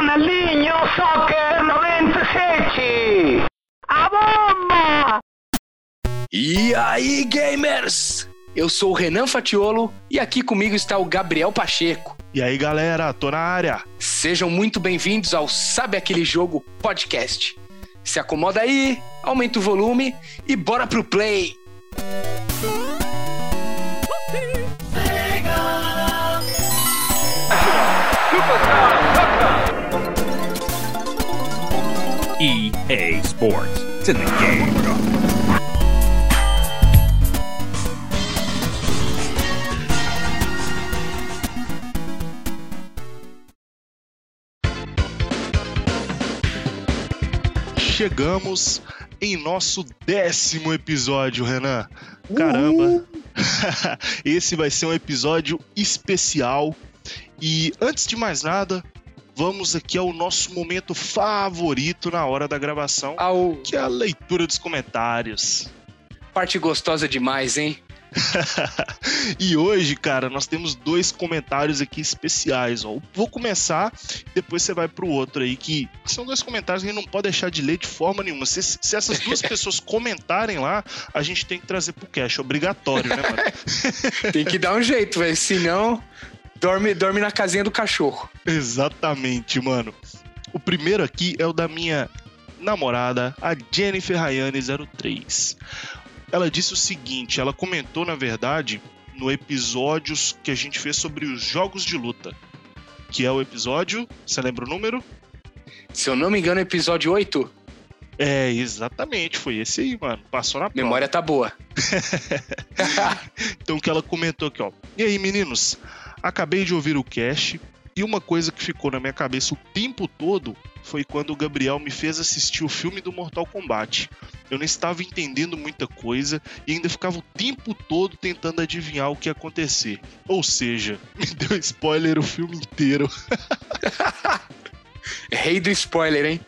Ronaldinho Soccer 97! A bomba! E aí, gamers? Eu sou o Renan Fatiolo e aqui comigo está o Gabriel Pacheco. E aí, galera, tô na área. Sejam muito bem-vindos ao Sabe Aquele Jogo Podcast. Se acomoda aí, aumenta o volume e bora pro play! EA Sports. It's in the game. Chegamos em nosso décimo episódio, Renan. Caramba! Esse vai ser um episódio especial. E antes de mais nada, vamos aqui ao nosso momento favorito na hora da gravação, Ao que é a leitura dos comentários. parte gostosa demais, hein? e hoje, cara, nós temos dois comentários aqui especiais. Ó. Vou começar, depois você vai pro outro aí, que são dois comentários que a gente não pode deixar de ler de forma nenhuma. Se, se essas duas pessoas comentarem lá, a gente tem que trazer pro cash, obrigatório, né, mano? Tem que dar um jeito, velho. Senão, dorme, dorme na casinha do cachorro. Exatamente, mano. O primeiro aqui é o da minha namorada, a Jennifer Rayane03. Ela disse o seguinte: ela comentou, na verdade, no episódio que a gente fez sobre os jogos de luta. Que é o episódio. Você lembra o número? Se eu não me engano, episódio 8, É, exatamente, foi esse aí, mano. Passou na prova. memória tá boa. Então o que ela comentou aqui, ó. E aí, meninos? Acabei de ouvir o cast e uma coisa que ficou na minha cabeça o tempo todo foi quando o Gabriel me fez assistir o filme do Mortal Kombat. Eu não estava entendendo muita coisa e ainda ficava o tempo todo tentando adivinhar o que ia acontecer. Ou seja, me deu spoiler o filme inteiro. Rei do spoiler, hein?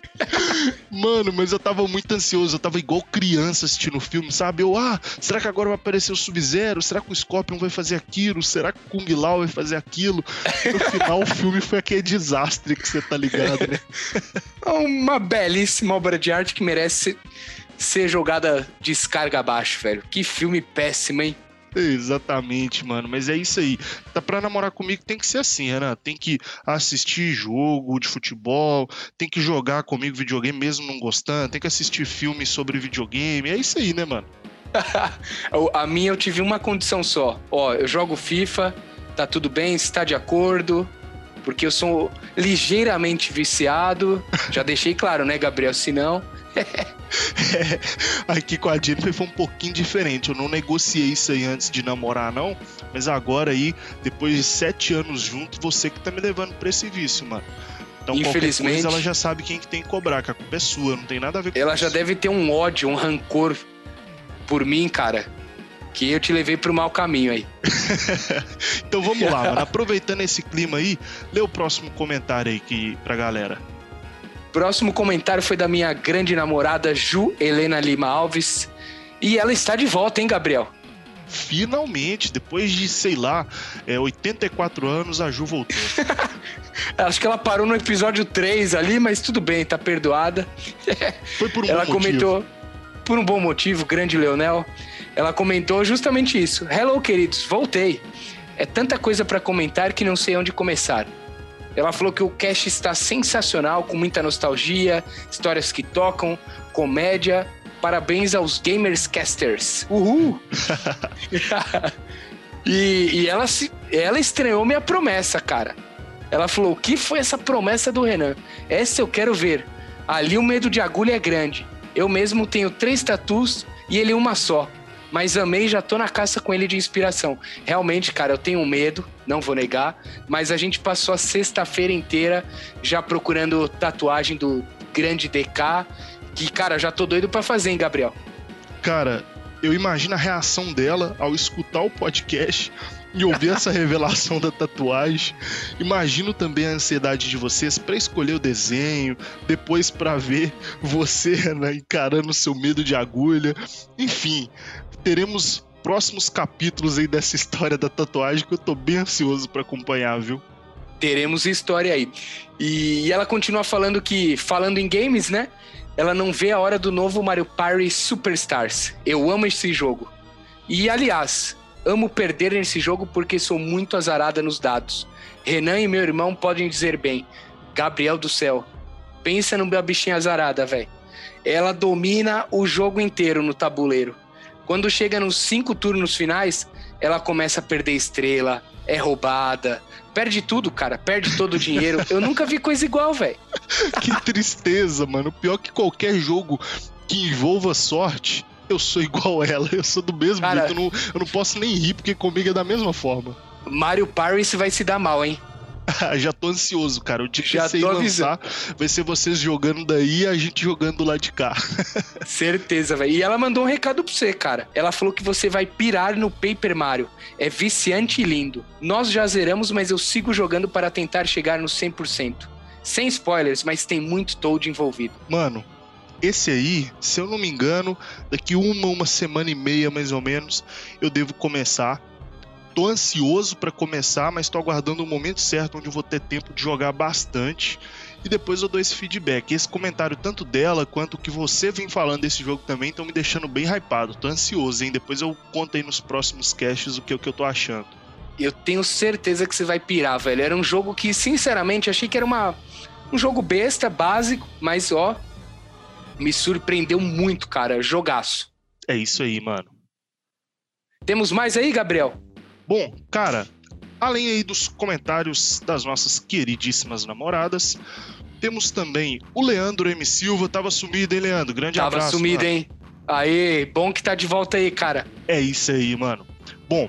Mano, mas eu tava muito ansioso, eu tava igual criança assistindo o filme, sabe? Eu, ah, será que agora vai aparecer o Sub-Zero? Será que o Scorpion vai fazer aquilo? Será que o Kung Lao vai fazer aquilo? No final, o filme foi aquele desastre que você tá ligado, né? Uma belíssima obra de arte que merece ser, ser jogada descarga abaixo, velho. Que filme péssimo, hein? Exatamente, mano. Mas é isso aí. Tá pra namorar comigo tem que ser assim, Renan. Tem que assistir jogo de futebol, tem que jogar comigo videogame mesmo não gostando, tem que assistir filmes sobre videogame. É isso aí, né, mano? A minha eu tive uma condição só. Ó, eu jogo FIFA, tá tudo bem, você tá de acordo. Porque eu sou ligeiramente viciado. Já deixei claro, né, Gabriel? Se não. Aqui com a Jennifer foi um pouquinho diferente. Eu não negociei isso aí antes de namorar, não. Mas agora aí, depois de sete anos juntos, você que tá me levando pra esse vício, mano. Então, Infelizmente- coisa, ela já sabe quem que tem que cobrar, que a culpa é sua, não tem nada a ver com Ela isso. já deve ter um ódio, um rancor por mim, cara. Que eu te levei pro mau caminho aí. Então vamos lá, mano. Aproveitando esse clima aí, lê o próximo comentário aí que, pra galera. Próximo comentário foi da minha grande namorada Ju Helena Lima Alves. E ela está de volta, hein, Gabriel? Finalmente, depois de, sei lá, é, 84 anos, a Ju voltou. Acho que ela parou no episódio 3 ali, mas tudo bem, tá perdoada. Foi por um ela bom motivo. comentou, por um bom motivo, grande Leonel. Ela comentou justamente isso. Hello, queridos, voltei. É tanta coisa pra comentar que não sei onde começar. Ela falou que o cast está sensacional, com muita nostalgia, histórias que tocam, comédia. Parabéns aos Gamers Casters. Uhul! e e ela, se, ela estreou minha promessa, cara. Ela falou: O que foi essa promessa do Renan? Essa eu quero ver. Ali o medo de agulha é grande. Eu mesmo tenho três tatus e ele uma só. Mas amei, já tô na caça com ele de inspiração. Realmente, cara, eu tenho medo, não vou negar. Mas a gente passou a sexta-feira inteira já procurando tatuagem do grande DK. Que, cara, já tô doido pra fazer, hein, Gabriel? Cara, eu imagino a reação dela ao escutar o podcast e ouvir essa revelação da tatuagem. Imagino também a ansiedade de vocês pra escolher o desenho, depois pra ver você né, encarando o seu medo de agulha. Enfim, teremos próximos capítulos aí dessa história da tatuagem que eu tô bem ansioso pra acompanhar, viu? Teremos história aí. E, ela continua falando que, falando em games, né? Ela não vê a hora do novo Mario Party Superstars. Eu amo esse jogo. E aliás, amo perder nesse jogo porque sou muito azarada nos dados. Renan e meu irmão podem dizer bem. Gabriel do céu. Pensa numa bichinha azarada, velho. Ela domina o jogo inteiro no tabuleiro. Quando chega nos cinco turnos finais, ela começa a perder estrela, é roubada, perde tudo, cara, perde todo o dinheiro. Eu nunca vi coisa igual, velho. que tristeza, mano. Pior que qualquer jogo que envolva sorte, eu sou igual ela. Eu sou do mesmo Cara- jeito. Eu não, eu não posso nem rir, porque comigo é da mesma forma. Mario Party vai se dar mal, hein? Já tô ansioso, cara. O dia que Já você tô lançar, vai ser vocês jogando daí e a gente jogando lá de cá. Certeza, velho. E ela mandou um recado pra você, cara. Ela falou que você vai pirar no Paper Mario. É viciante e lindo. Nós já zeramos, mas eu sigo jogando para tentar chegar no 100%. Sem spoilers, mas tem muito Toad envolvido. Mano, esse aí, se eu não me engano, daqui uma, uma semana e meia mais ou menos, eu devo começar. Tô ansioso pra começar, mas tô aguardando o momento certo onde eu vou ter tempo de jogar bastante. E depois eu dou esse feedback. Esse comentário, tanto dela quanto o que você vem falando desse jogo também, estão me deixando bem hypado. Tô ansioso, hein? Depois eu conto aí nos próximos casts o que, o que eu tô achando. Eu tenho certeza que você vai pirar, velho. Era um jogo que, sinceramente, achei que era uma, um jogo besta, básico, mas ó, me surpreendeu muito, cara. Jogaço. É isso aí, mano. Temos mais aí, Gabriel? Bom, cara, além aí dos comentários das nossas queridíssimas namoradas, temos também o Leandro M. Silva. Tava sumido, hein, Leandro? Grande Tava abraço. sumido, mano. hein? Aê, bom que tá de volta aí, cara. É isso aí, mano. Bom,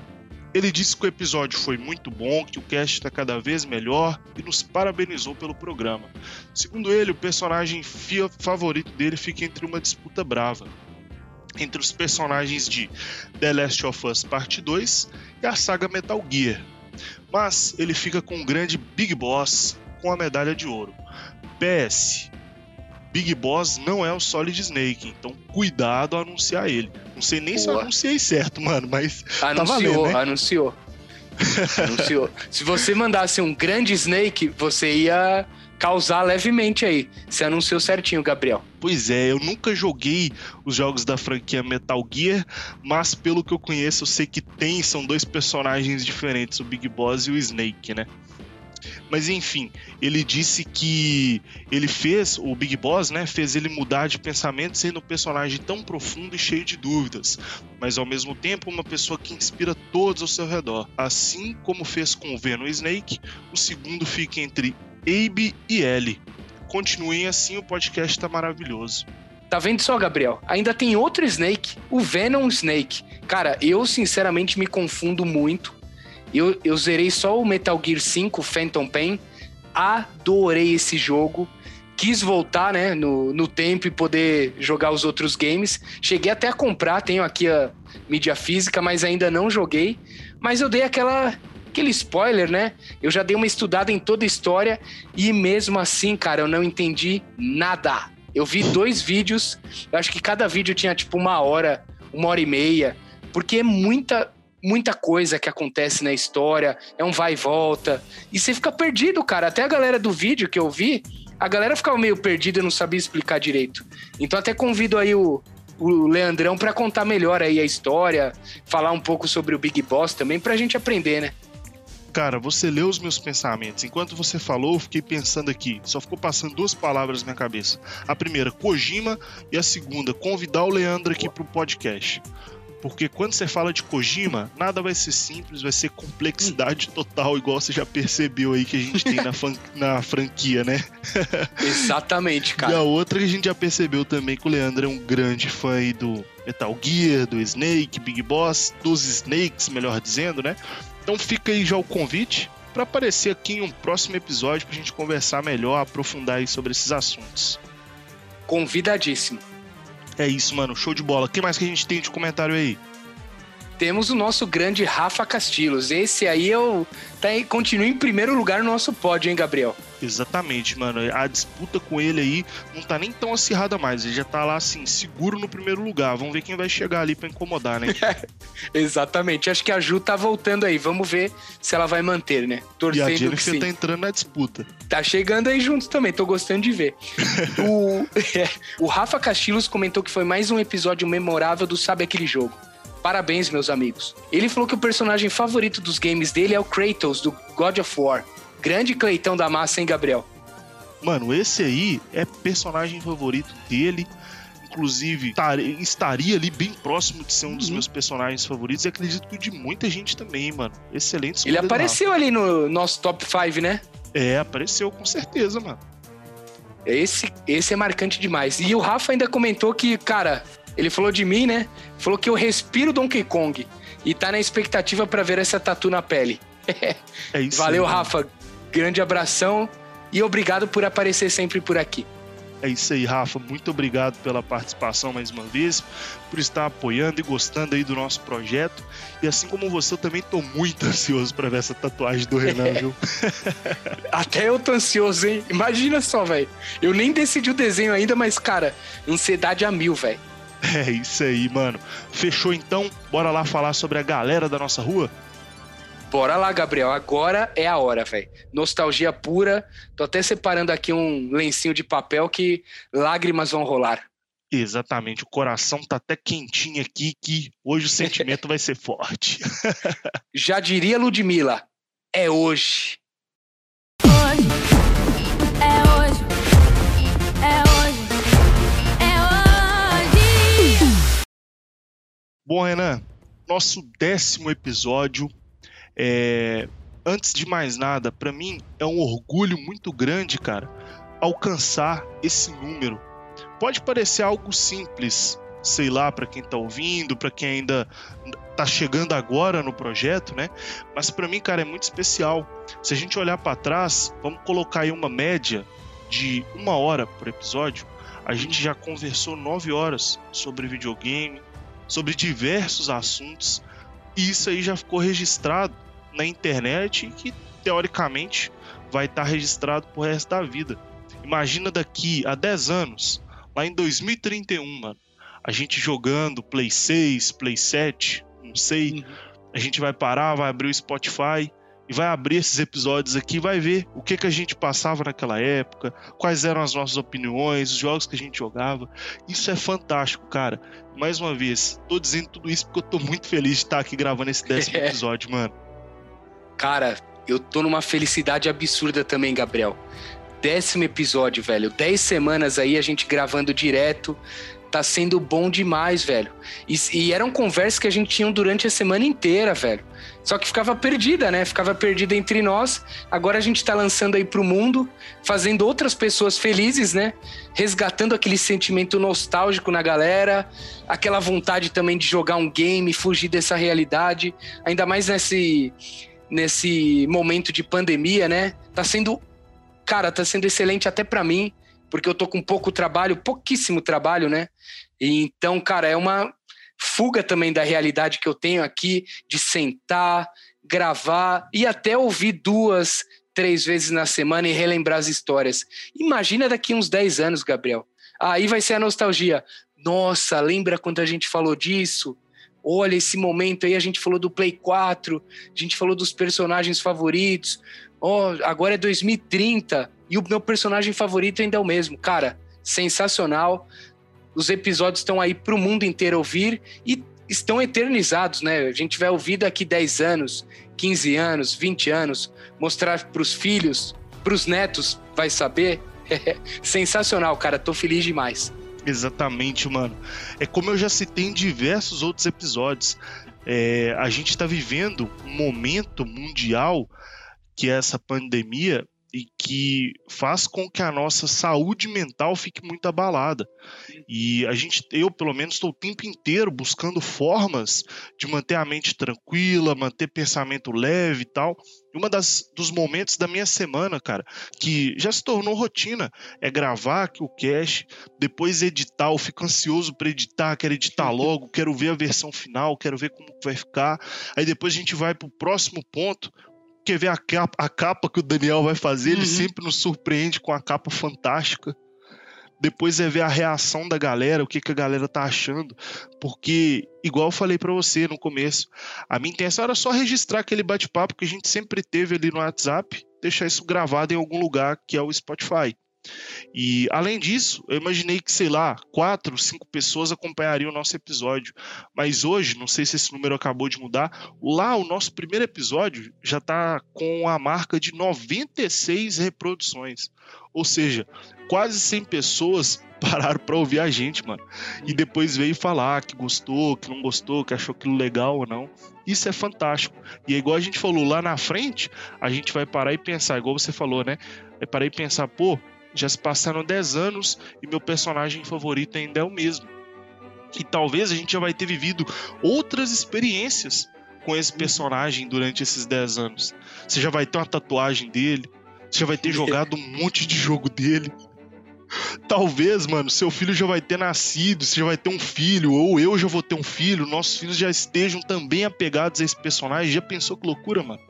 ele disse que o episódio foi muito bom, que o cast tá cada vez melhor e nos parabenizou pelo programa. Segundo ele, o personagem favorito dele fica entre uma disputa brava. Entre os personagens de The Last of Us Parte 2 e a saga Metal Gear. Mas ele fica com o grande Big Boss com a medalha de ouro. PS. Big Boss não é o Solid Snake, então cuidado ao anunciar ele. Não sei nem se eu anunciei certo, mano, mas Anunciou, valendo, né? anunciou. anunciou. Se você mandasse um grande Snake, você ia causar levemente aí. Você anunciou certinho, Gabriel. Pois é, eu nunca joguei os jogos da franquia Metal Gear, mas pelo que eu conheço, eu sei que tem, são dois personagens diferentes, o Big Boss e o Snake, né? Mas enfim, ele disse que ele fez, o Big Boss, né, fez ele mudar de pensamento sendo um personagem tão profundo e cheio de dúvidas, mas ao mesmo tempo uma pessoa que inspira todos ao seu redor. Assim como fez com o Venom Snake, o segundo fica entre Abe e Ellie. Continuem assim, o podcast tá maravilhoso. Tá vendo só, Gabriel? Ainda tem outro Snake, o Venom Snake. Cara, eu sinceramente me confundo muito. Eu, eu zerei só o Metal Gear 5, Phantom Pain. Adorei esse jogo. Quis voltar, né, no, no tempo e poder jogar os outros games. Cheguei até a comprar, tenho aqui a mídia física, mas ainda não joguei. Mas eu dei aquela aquele spoiler, né? Eu já dei uma estudada em toda a história e mesmo assim, cara, eu não entendi nada. Eu vi dois vídeos, eu acho que cada vídeo tinha tipo uma hora, uma hora e meia, porque é muita, muita coisa que acontece na história, é um vai e volta, e você fica perdido, cara. Até a galera do vídeo que eu vi, a galera ficava meio perdida e não sabia explicar direito. Então até convido aí o, o Leandrão pra contar melhor aí a história, falar um pouco sobre o Big Boss também, pra gente aprender, né? Cara, você leu os meus pensamentos. Enquanto você falou, eu fiquei pensando aqui. Só ficou passando duas palavras na minha cabeça. A primeira, Kojima, e a segunda, convidar o Leandro aqui pro podcast. Porque quando você fala de Kojima, nada vai ser simples, vai ser complexidade total, igual você já percebeu aí que a gente tem na, na franquia, né? Exatamente, E a cara. outra que a gente já percebeu também que o Leandro é um grande fã aí do Metal Gear, do Snake, Big Boss, dos Snakes, melhor dizendo, né? Então fica aí já o convite para aparecer aqui em um próximo episódio pra gente conversar melhor, aprofundar aí sobre esses assuntos. Convidadíssimo. É isso, mano, show de bola. O que mais que a gente tem de comentário aí? Temos o nosso grande Rafa Castilhos. Esse aí eu tá, aí- continua em primeiro lugar no nosso pódio, hein, Gabriel? Exatamente, mano. A disputa com ele aí não tá nem tão acirrada mais. Ele já tá lá, assim, seguro no primeiro lugar. Vamos ver quem vai chegar ali pra incomodar, né? Exatamente. Acho que a Ju tá voltando aí. Vamos ver se ela vai manter, né? E a Torcendo que Jennifer sim. tá entrando na disputa. Tá chegando aí juntos também, tô gostando de ver. o, é, o Rafa Castilhos comentou que foi mais um episódio memorável do Sabe Aquele Jogo. Parabéns, meus amigos. Ele falou que o personagem favorito dos games dele é o Kratos, do God of War. Grande Cleitão da massa, hein, Gabriel? Mano, esse aí é personagem favorito dele. Inclusive, tar- estaria ali bem próximo de ser um dos Uhum. meus personagens favoritos. E acredito que o de muita gente também, mano. Excelente Ele apareceu ali no nosso top 5, né? É, apareceu com certeza, mano. Esse, esse é marcante demais. E o Rafa ainda comentou que, cara, ele falou de mim, né? Falou que eu respiro Donkey Kong. E tá na expectativa pra ver essa tatu na pele. É isso Valeu, aí. Rafa. Grande abração e obrigado por aparecer sempre por aqui. É isso aí, Rafa. Muito obrigado pela participação mais uma vez, por estar apoiando e gostando aí do nosso projeto. E assim como você, eu também tô muito ansioso pra ver essa tatuagem do Renan, viu? Até eu tô ansioso, hein? Imagina só, velho. Eu nem decidi o desenho ainda, mas, cara, ansiedade a mil, velho. É isso aí, mano. Fechou então? Bora lá falar sobre a galera da nossa rua? Bora lá, Gabriel. Agora é a hora, velho. Nostalgia pura. Tô até separando aqui um lencinho de papel que lágrimas vão rolar. Exatamente, o coração tá até quentinho aqui, que hoje o sentimento vai ser forte. Já diria Ludmilla, é hoje. Hoje Bom, Renan, nosso décimo episódio. É... Antes de mais nada, pra mim é um orgulho muito grande, cara, alcançar esse número. Pode parecer algo simples, sei lá, pra quem tá ouvindo, pra quem ainda tá chegando agora no projeto, né? Mas pra mim, cara, é muito especial. Se a gente olhar pra trás, vamos colocar aí uma média de uma hora por episódio. A gente já conversou nove horas sobre videogame, sobre diversos assuntos, e isso aí já ficou registrado na internet e que teoricamente vai estar registrado pro resto da vida. Imagina daqui a 10 anos, lá em 2031, mano, a gente jogando Play 6, Play 7, não sei, a gente vai parar, vai abrir o Spotify e vai abrir esses episódios aqui, vai ver o que que a gente passava naquela época, quais eram as nossas opiniões, os jogos que a gente jogava. Isso é fantástico, cara. Mais uma vez, tô dizendo tudo isso porque eu tô muito feliz de estar aqui gravando esse décimo É. episódio, mano. Cara, eu tô numa felicidade absurda também, Gabriel. Décimo episódio, velho. Dez semanas aí a gente gravando direto. Tá sendo bom demais, velho. E, e eram conversas que a gente tinha durante a semana inteira, velho. Só que ficava perdida, né? Ficava perdida entre nós. Agora a gente tá lançando aí pro mundo, fazendo outras pessoas felizes, né? Resgatando aquele sentimento nostálgico na galera, aquela vontade também de jogar um game, fugir dessa realidade. Ainda mais nesse nesse momento de pandemia, né? Tá sendo, cara, tá sendo excelente até pra mim, porque eu tô com pouco trabalho, pouquíssimo trabalho, né? E então, cara, é uma fuga também da realidade que eu tenho aqui de sentar, gravar e até ouvir duas, três vezes na semana e relembrar as histórias. Imagina daqui uns 10 anos, Gabriel. Aí vai ser a nostalgia. Nossa, lembra quando a gente falou disso? Olha esse momento aí, a gente falou do Play 4, a gente falou dos personagens favoritos. Ó, agora é 2030 e o meu personagem favorito ainda é o mesmo. Cara, sensacional. Os episódios estão aí pro mundo inteiro ouvir e estão eternizados, né? A gente vai ouvir daqui 10 anos, 15 anos, 20 anos, mostrar pros filhos, pros netos, vai saber. Sensacional, cara. Tô feliz demais. Exatamente, mano. É como eu já citei em diversos outros episódios. É, a gente está vivendo um momento mundial que é essa pandemia e que faz com que a nossa saúde mental fique muito abalada. E a gente, eu pelo menos, estou o tempo inteiro buscando formas de manter a mente tranquila, manter pensamento leve e tal. E uma das dos momentos da minha semana, cara, que já se tornou rotina, é gravar aqui o cast, depois editar. Eu fico ansioso para editar, quero editar logo, quero ver a versão final, quero ver como vai ficar. Aí depois a gente vai pro próximo ponto, quer ver a capa, a capa que o Daniel vai fazer, ele Uhum. sempre nos surpreende com a capa fantástica. Depois é ver a reação da galera, o que, que a galera tá achando. Porque, igual eu falei pra você no começo, a minha intenção era só registrar aquele bate-papo que a gente sempre teve ali no WhatsApp, deixar isso gravado em algum lugar que é o Spotify. E além disso, eu imaginei que, sei lá, quatro, cinco pessoas acompanhariam o nosso episódio. Mas hoje, não sei se esse número acabou de mudar, lá o nosso primeiro episódio já tá com a marca de 96 reproduções. Ou seja, quase 100 pessoas pararam pra ouvir a gente, mano. E depois veio falar que gostou, que não gostou, que achou aquilo legal ou não. Isso é fantástico. E é igual a gente falou lá na frente, a gente vai parar e pensar, igual você falou, né? Vai parar e pensar, pô, já se passaram 10 anos e meu personagem favorito ainda é o mesmo. E talvez a gente já vai ter vivido outras experiências com esse personagem durante esses 10 anos. Você já vai ter uma tatuagem dele, você já vai ter jogado um monte de jogo dele. Talvez, mano, seu filho já vai ter nascido, você já vai ter um filho, ou eu já vou ter um filho, nossos filhos já estejam também apegados a esse personagem. Já pensou que loucura, mano?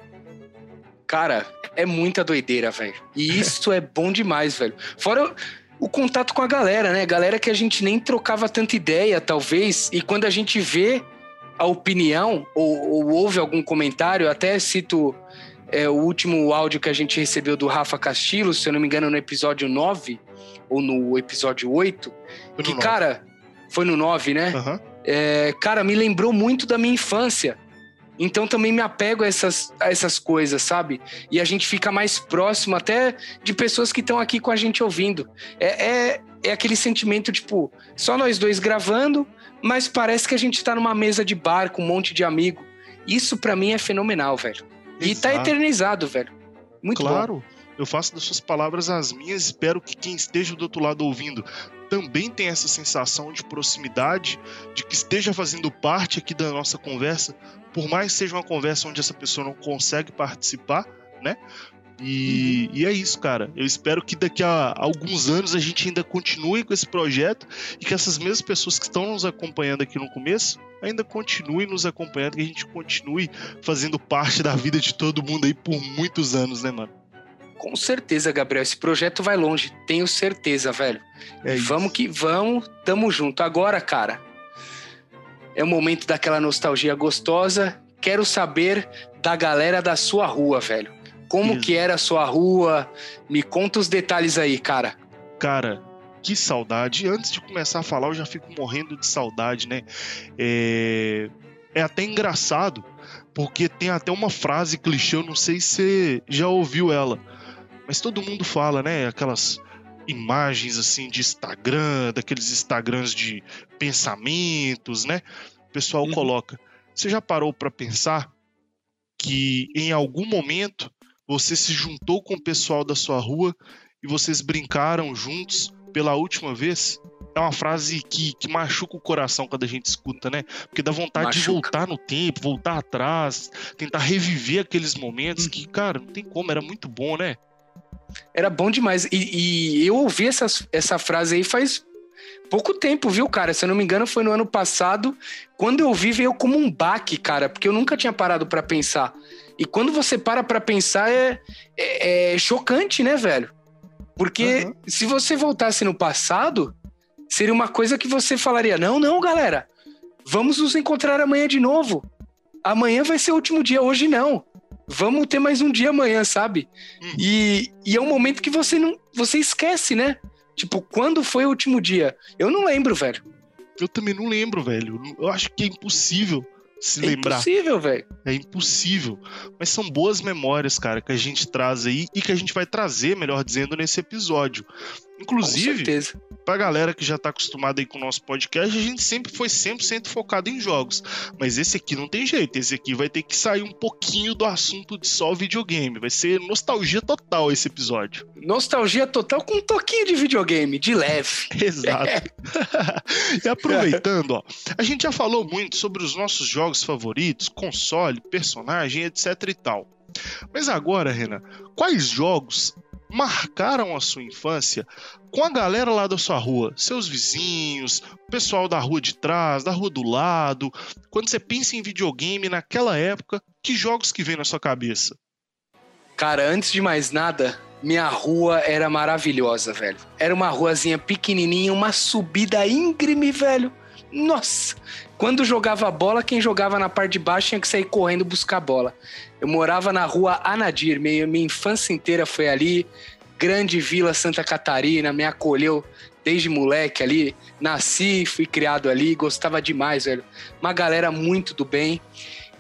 Cara, é muita doideira, velho. E isso é bom demais, velho. Fora o, contato com a galera, né? Galera que a gente nem trocava tanta ideia, talvez. E quando a gente vê a opinião ou, ou ouve algum comentário, até cito é, o último áudio que a gente recebeu do Rafa Castilho, se eu não me engano, no episódio 9 ou no episódio 8. Foi no Que, cara, foi no 9, né? Aham. é, cara, me lembrou muito da minha infância. Então também me apego a essas, a essas coisas, sabe? E a gente fica mais próximo até de pessoas que estão aqui com a gente ouvindo. É, é, é aquele sentimento, tipo, só nós dois gravando, mas parece que a gente tá numa mesa de bar com um monte de amigo. Isso pra mim é fenomenal, velho. E tá Exato. eternizado, velho. Muito bom. claro, eu faço das suas palavras as minhas. Espero que quem esteja do outro lado ouvindo também tenha essa sensação de proximidade, de que esteja fazendo parte aqui da nossa conversa, por mais que seja uma conversa onde essa pessoa não consegue participar, né? E, e é isso, cara. Eu espero que daqui a alguns anos a gente ainda continue com esse projeto e que essas mesmas pessoas que estão nos acompanhando aqui no começo ainda continuem nos acompanhando, que a gente continue fazendo parte da vida de todo mundo aí por muitos anos, né, mano? Com certeza, Gabriel. Esse projeto vai longe. Tenho certeza, velho. É vamos que vamos, tamo junto. Agora, cara, é o momento daquela nostalgia gostosa. Quero saber da galera da sua rua, velho. Como Isso. que era a sua rua? Me conta os detalhes aí, cara. Cara, que saudade. Antes de começar a falar, eu já fico morrendo de saudade, né? É, é até engraçado, porque tem até uma frase clichê, eu não sei se você já ouviu ela, mas todo mundo fala, né? Aquelas imagens assim de Instagram, daqueles Instagrams de pensamentos, né? O pessoal Uhum. coloca. Você já parou pra pensar que em algum momento você se juntou com o pessoal da sua rua e vocês brincaram juntos pela última vez? É uma frase que, que machuca o coração quando a gente escuta, né? Porque dá vontade de Machuca. voltar no tempo, voltar atrás, tentar reviver aqueles momentos que, cara, não tem como, era muito bom, né? Era bom demais. E, e eu ouvi essas, essa frase aí faz pouco tempo, viu, cara? Se eu não me engano, foi no ano passado. Quando eu ouvi, veio como um baque, cara, porque eu nunca tinha parado pra pensar. E quando você para pra pensar, é, é, é chocante, né, velho? Porque Aham. se você voltasse no passado, seria uma coisa que você falaria: não, não, galera, vamos nos encontrar amanhã de novo. Amanhã vai ser o último dia, hoje não. Vamos ter mais um dia amanhã, sabe? Uhum. E, e é um momento que você não. Você esquece, né? Tipo, quando foi o último dia? Eu não lembro, velho. Eu também não lembro, velho. Eu acho que é impossível se É lembrar. impossível, velho. É impossível. Mas são boas memórias, cara, que a gente traz aí e que a gente vai trazer, melhor dizendo, nesse episódio. Inclusive, pra galera que já tá acostumada aí com o nosso podcast, a gente sempre foi 100% focado em jogos. Mas esse aqui não tem jeito, esse aqui vai ter que sair um pouquinho do assunto de só videogame. Vai ser nostalgia total esse episódio. Nostalgia total com um toquinho de videogame, de leve. Exato. e aproveitando, ó, a gente já falou muito sobre os nossos jogos favoritos, console, personagem, etc e tal. Mas agora, Renan, quais jogos marcaram a sua infância com a galera lá da sua rua? Seus vizinhos, o pessoal da rua de trás, da rua do lado. Quando você pensa em videogame naquela época, que jogos que vem na sua cabeça? Cara, antes de mais nada, minha rua era maravilhosa, velho. Era uma ruazinha pequenininha, uma subida íngreme, velho. Nossa! Quando jogava bola, quem jogava na parte de baixo tinha que sair correndo buscar bola. Eu morava na rua Anadir, minha, minha infância inteira foi ali. Grande Vila Santa Catarina, me acolheu desde moleque ali. Nasci, fui criado ali, gostava demais, velho. Uma galera muito do bem.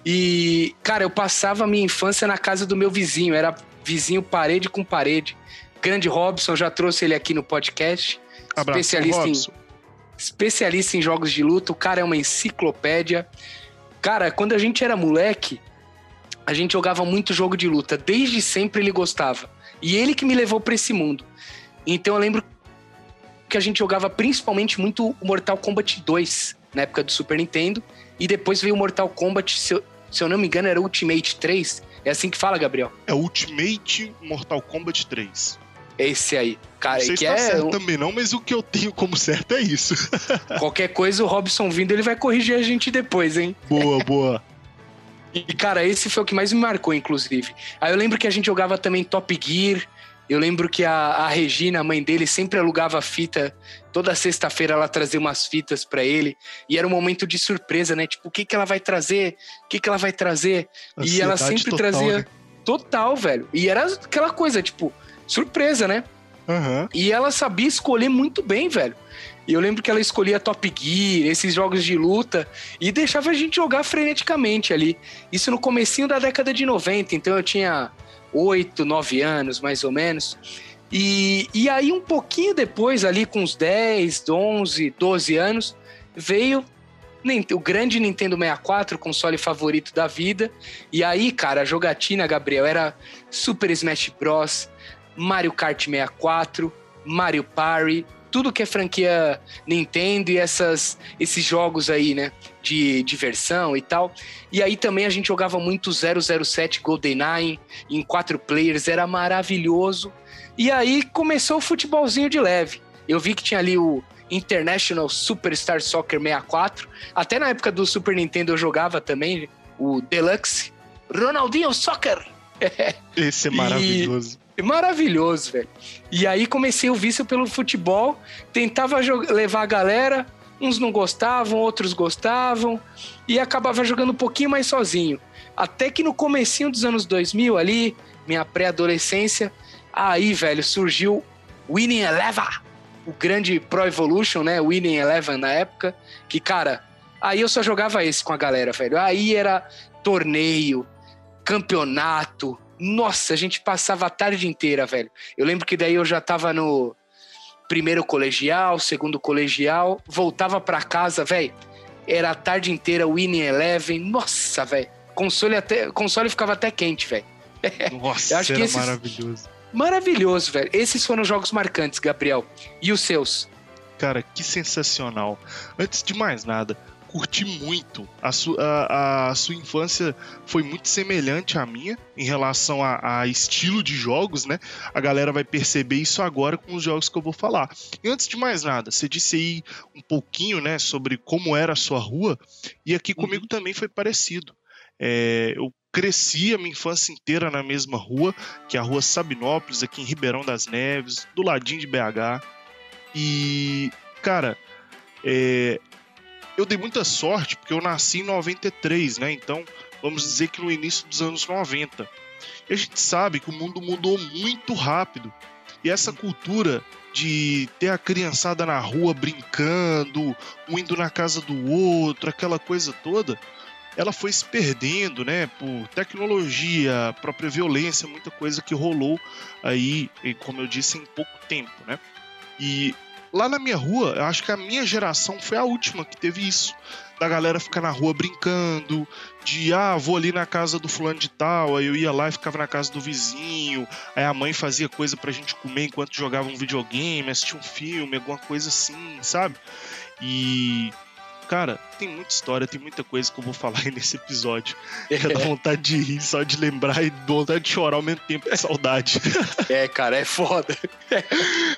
E, cara, eu passava a minha infância na casa do meu vizinho, era vizinho parede com parede. Grande Robson, já trouxe ele aqui no podcast. Abraço, especialista em Robson. Especialista em jogos de luta, o cara é uma enciclopédia. Cara, quando a gente era moleque, a gente jogava muito jogo de luta, desde sempre ele gostava. E ele que me levou pra esse mundo. Então eu lembro que a gente jogava principalmente muito Mortal Kombat 2, na época do Super Nintendo, e depois veio o Mortal Kombat, se eu, se eu não me engano, era Ultimate 3. É assim que fala, Gabriel? É Ultimate Mortal Kombat 3. Esse aí. Cara, não sei que se tá é certo também não, mas o que eu tenho como certo é isso. qualquer coisa, o Robson vindo, ele vai corrigir a gente depois, hein? boa, boa. E, cara, esse foi o que mais me marcou, inclusive. Aí eu lembro que a gente jogava também Top Gear. Eu lembro que a, a Regina, a mãe dele, sempre alugava fita. Toda sexta-feira ela trazia umas fitas pra ele. E era um momento de surpresa, né? Tipo, o que, que ela vai trazer? O que, que ela vai trazer? e ela Ansiedade sempre total, trazia. né? Total, velho. E era aquela coisa, tipo, surpresa, né? Aham. E ela sabia escolher muito bem, velho. E eu lembro que ela escolhia Top Gear, esses jogos de luta, e deixava a gente jogar freneticamente ali. Isso no comecinho da década de 90, então eu tinha 8, 9 anos, mais ou menos. E, e aí um pouquinho depois, ali com uns 10, 11, 12 anos, veio o grande Nintendo 64, console favorito da vida. E aí, cara, a jogatina, Gabriel, era Super Smash Bros., Mario Kart 64, Mario Party, tudo que é franquia Nintendo e essas, esses jogos aí, né, de diversão e tal. E aí também a gente jogava muito 007 GoldenEye em quatro players, era maravilhoso. E aí começou o futebolzinho de leve. Eu vi que tinha ali o International Superstar Soccer 64. Até na época do Super Nintendo eu jogava também o Deluxe Ronaldinho Soccer. Esse é maravilhoso. Maravilhoso, velho. E aí comecei o vício pelo futebol, tentava levar a galera, uns não gostavam, outros gostavam, e acabava jogando um pouquinho mais sozinho. Até que no comecinho dos anos 2000 ali, minha pré-adolescência, aí, velho, surgiu Winning Eleven, o grande Pro Evolution, né? Winning Eleven na época, que, cara, aí eu só jogava esse com a galera, velho. Aí era torneio, campeonato. Nossa, a gente passava a tarde inteira, velho. Eu lembro que daí eu já tava no primeiro colegial, segundo colegial, voltava pra casa, velho. Era a tarde inteira Winning Eleven. Nossa, velho. Console até console ficava até quente, velho. Nossa, acho que esses- maravilhoso. Maravilhoso, velho. Esses foram os jogos marcantes, Gabriel. E os seus? Cara, que sensacional. Antes de mais nada, curti muito. A, su- a- a sua infância foi muito semelhante à minha em relação a, a estilo de jogos, né? A galera vai perceber isso agora com os jogos que eu vou falar. E antes de mais nada, você disse aí um pouquinho, né, sobre como era a sua rua, e aqui comigo também foi parecido. É, eu cresci a minha infância inteira na mesma rua, que é a rua Sabinópolis, aqui em Ribeirão das Neves, do ladinho de BH. E, cara, é, eu dei muita sorte porque eu nasci em 93, né? Então, vamos dizer que no início dos anos 90. E a gente sabe que o mundo mudou muito rápido. E essa cultura de ter a criançada na rua brincando, um indo na casa do outro, aquela coisa toda, ela foi se perdendo, né? Por tecnologia, própria violência, muita coisa que rolou aí, como eu disse, em pouco tempo, né? E lá na minha rua, eu acho que a minha geração foi a última que teve isso. Da galera ficar na rua brincando, de ah, vou ali na casa do fulano de tal, aí eu ia lá e ficava na casa do vizinho, aí a mãe fazia coisa pra gente comer enquanto jogava um videogame, assistia um filme, alguma coisa assim, sabe? E Cara, tem muita história, tem muita coisa que eu vou falar aí nesse episódio. É dá vontade de rir só de lembrar e dá vontade de chorar ao mesmo tempo de saudade. É, cara, é foda.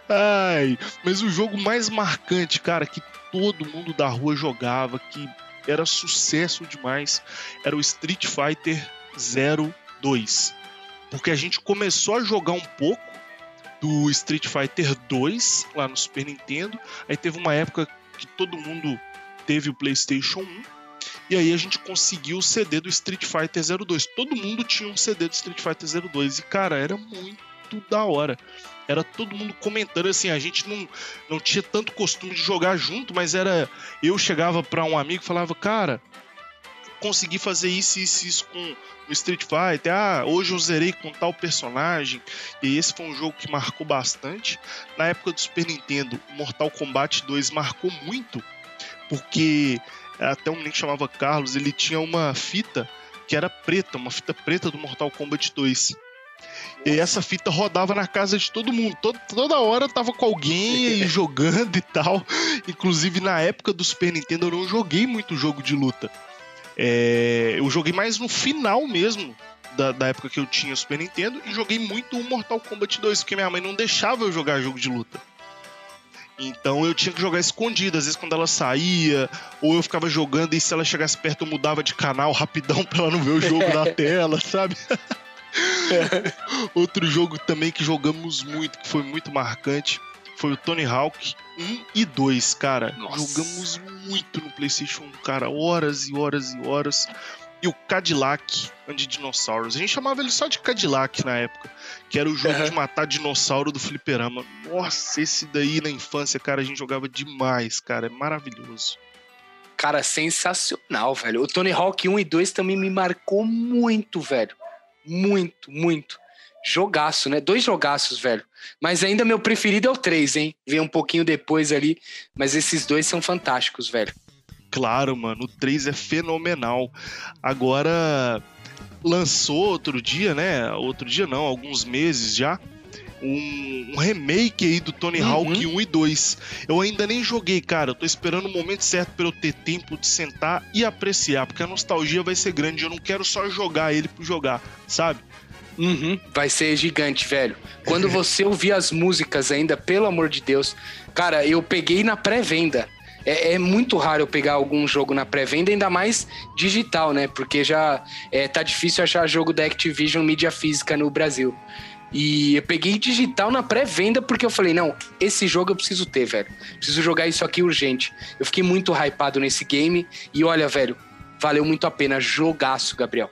Ai, mas o jogo mais marcante, cara, que todo mundo da rua jogava, que era sucesso demais, era o Street Fighter 02. Porque a gente começou a jogar um pouco do Street Fighter 2 lá no Super Nintendo. Aí teve uma época que todo mundo teve o PlayStation 1. E aí a gente conseguiu o CD do Street Fighter 02. Todo mundo tinha um CD do Street Fighter 02 e cara, era muito da hora. Era todo mundo comentando assim, a gente não, não tinha tanto costume de jogar junto, mas era eu chegava para um amigo e falava: "Cara, consegui fazer isso, isso, isso com o Street Fighter. Ah, hoje eu zerei com tal personagem. E esse foi um jogo que marcou bastante. Na época do Super Nintendo, Mortal Kombat 2 marcou muito porque até um menino que chamava Carlos, ele tinha uma fita que era preta, uma fita preta do Mortal Kombat 2. E essa fita rodava na casa de todo mundo. Toda, toda hora tava com alguém aí jogando e tal. Inclusive, na época do Super Nintendo, eu não joguei muito jogo de luta. É, eu joguei mais no final mesmo da, da, época que eu tinha Super Nintendo e joguei muito o Mortal Kombat 2, porque minha mãe não deixava eu jogar jogo de luta. Então eu tinha que jogar escondido. Às vezes quando ela saía, ou eu ficava jogando e se ela chegasse perto eu mudava de canal rapidão pra ela não ver o jogo na tela, sabe? Outro jogo também que jogamos muito, que foi muito marcante, foi o Tony Hawk 1 e 2, cara. Nossa. Jogamos muito no PlayStation 1, cara, horas e horas e horas e o Cadillac de dinossauros. A gente chamava ele só de Cadillac na época, que era o jogo uhum. de matar dinossauro do fliperama. Nossa, esse daí na infância, cara, a gente jogava demais, cara, é maravilhoso. Cara, sensacional, velho. O Tony Hawk 1 e 2 também me marcou muito, velho. Muito, muito. Jogaço, né? Dois jogaços, velho. Mas ainda meu preferido é o 3, hein? Vem um pouquinho depois ali, mas esses dois são fantásticos, velho claro, mano. O 3 é fenomenal. Agora, lançou outro dia, né? Outro dia não, alguns meses já. Um, um remake aí do Tony uhum. Hawk 1 e 2. Eu ainda nem joguei, cara. Eu tô esperando o momento certo para eu ter tempo de sentar e apreciar, porque a nostalgia vai ser grande. Eu não quero só jogar ele por jogar, sabe? Uhum, vai ser gigante, velho. Quando você ouvir as músicas ainda, pelo amor de Deus. Cara, eu peguei na pré-venda é, é, muito raro eu pegar algum jogo na pré-venda, ainda mais digital, né? Porque já é, tá difícil achar jogo da Activision mídia física no Brasil. E eu peguei digital na pré-venda porque eu falei, não, esse jogo eu preciso ter, velho. Preciso jogar isso aqui urgente. Eu fiquei muito hypado nesse game e olha, velho, valeu muito a pena. Jogaço, Gabriel.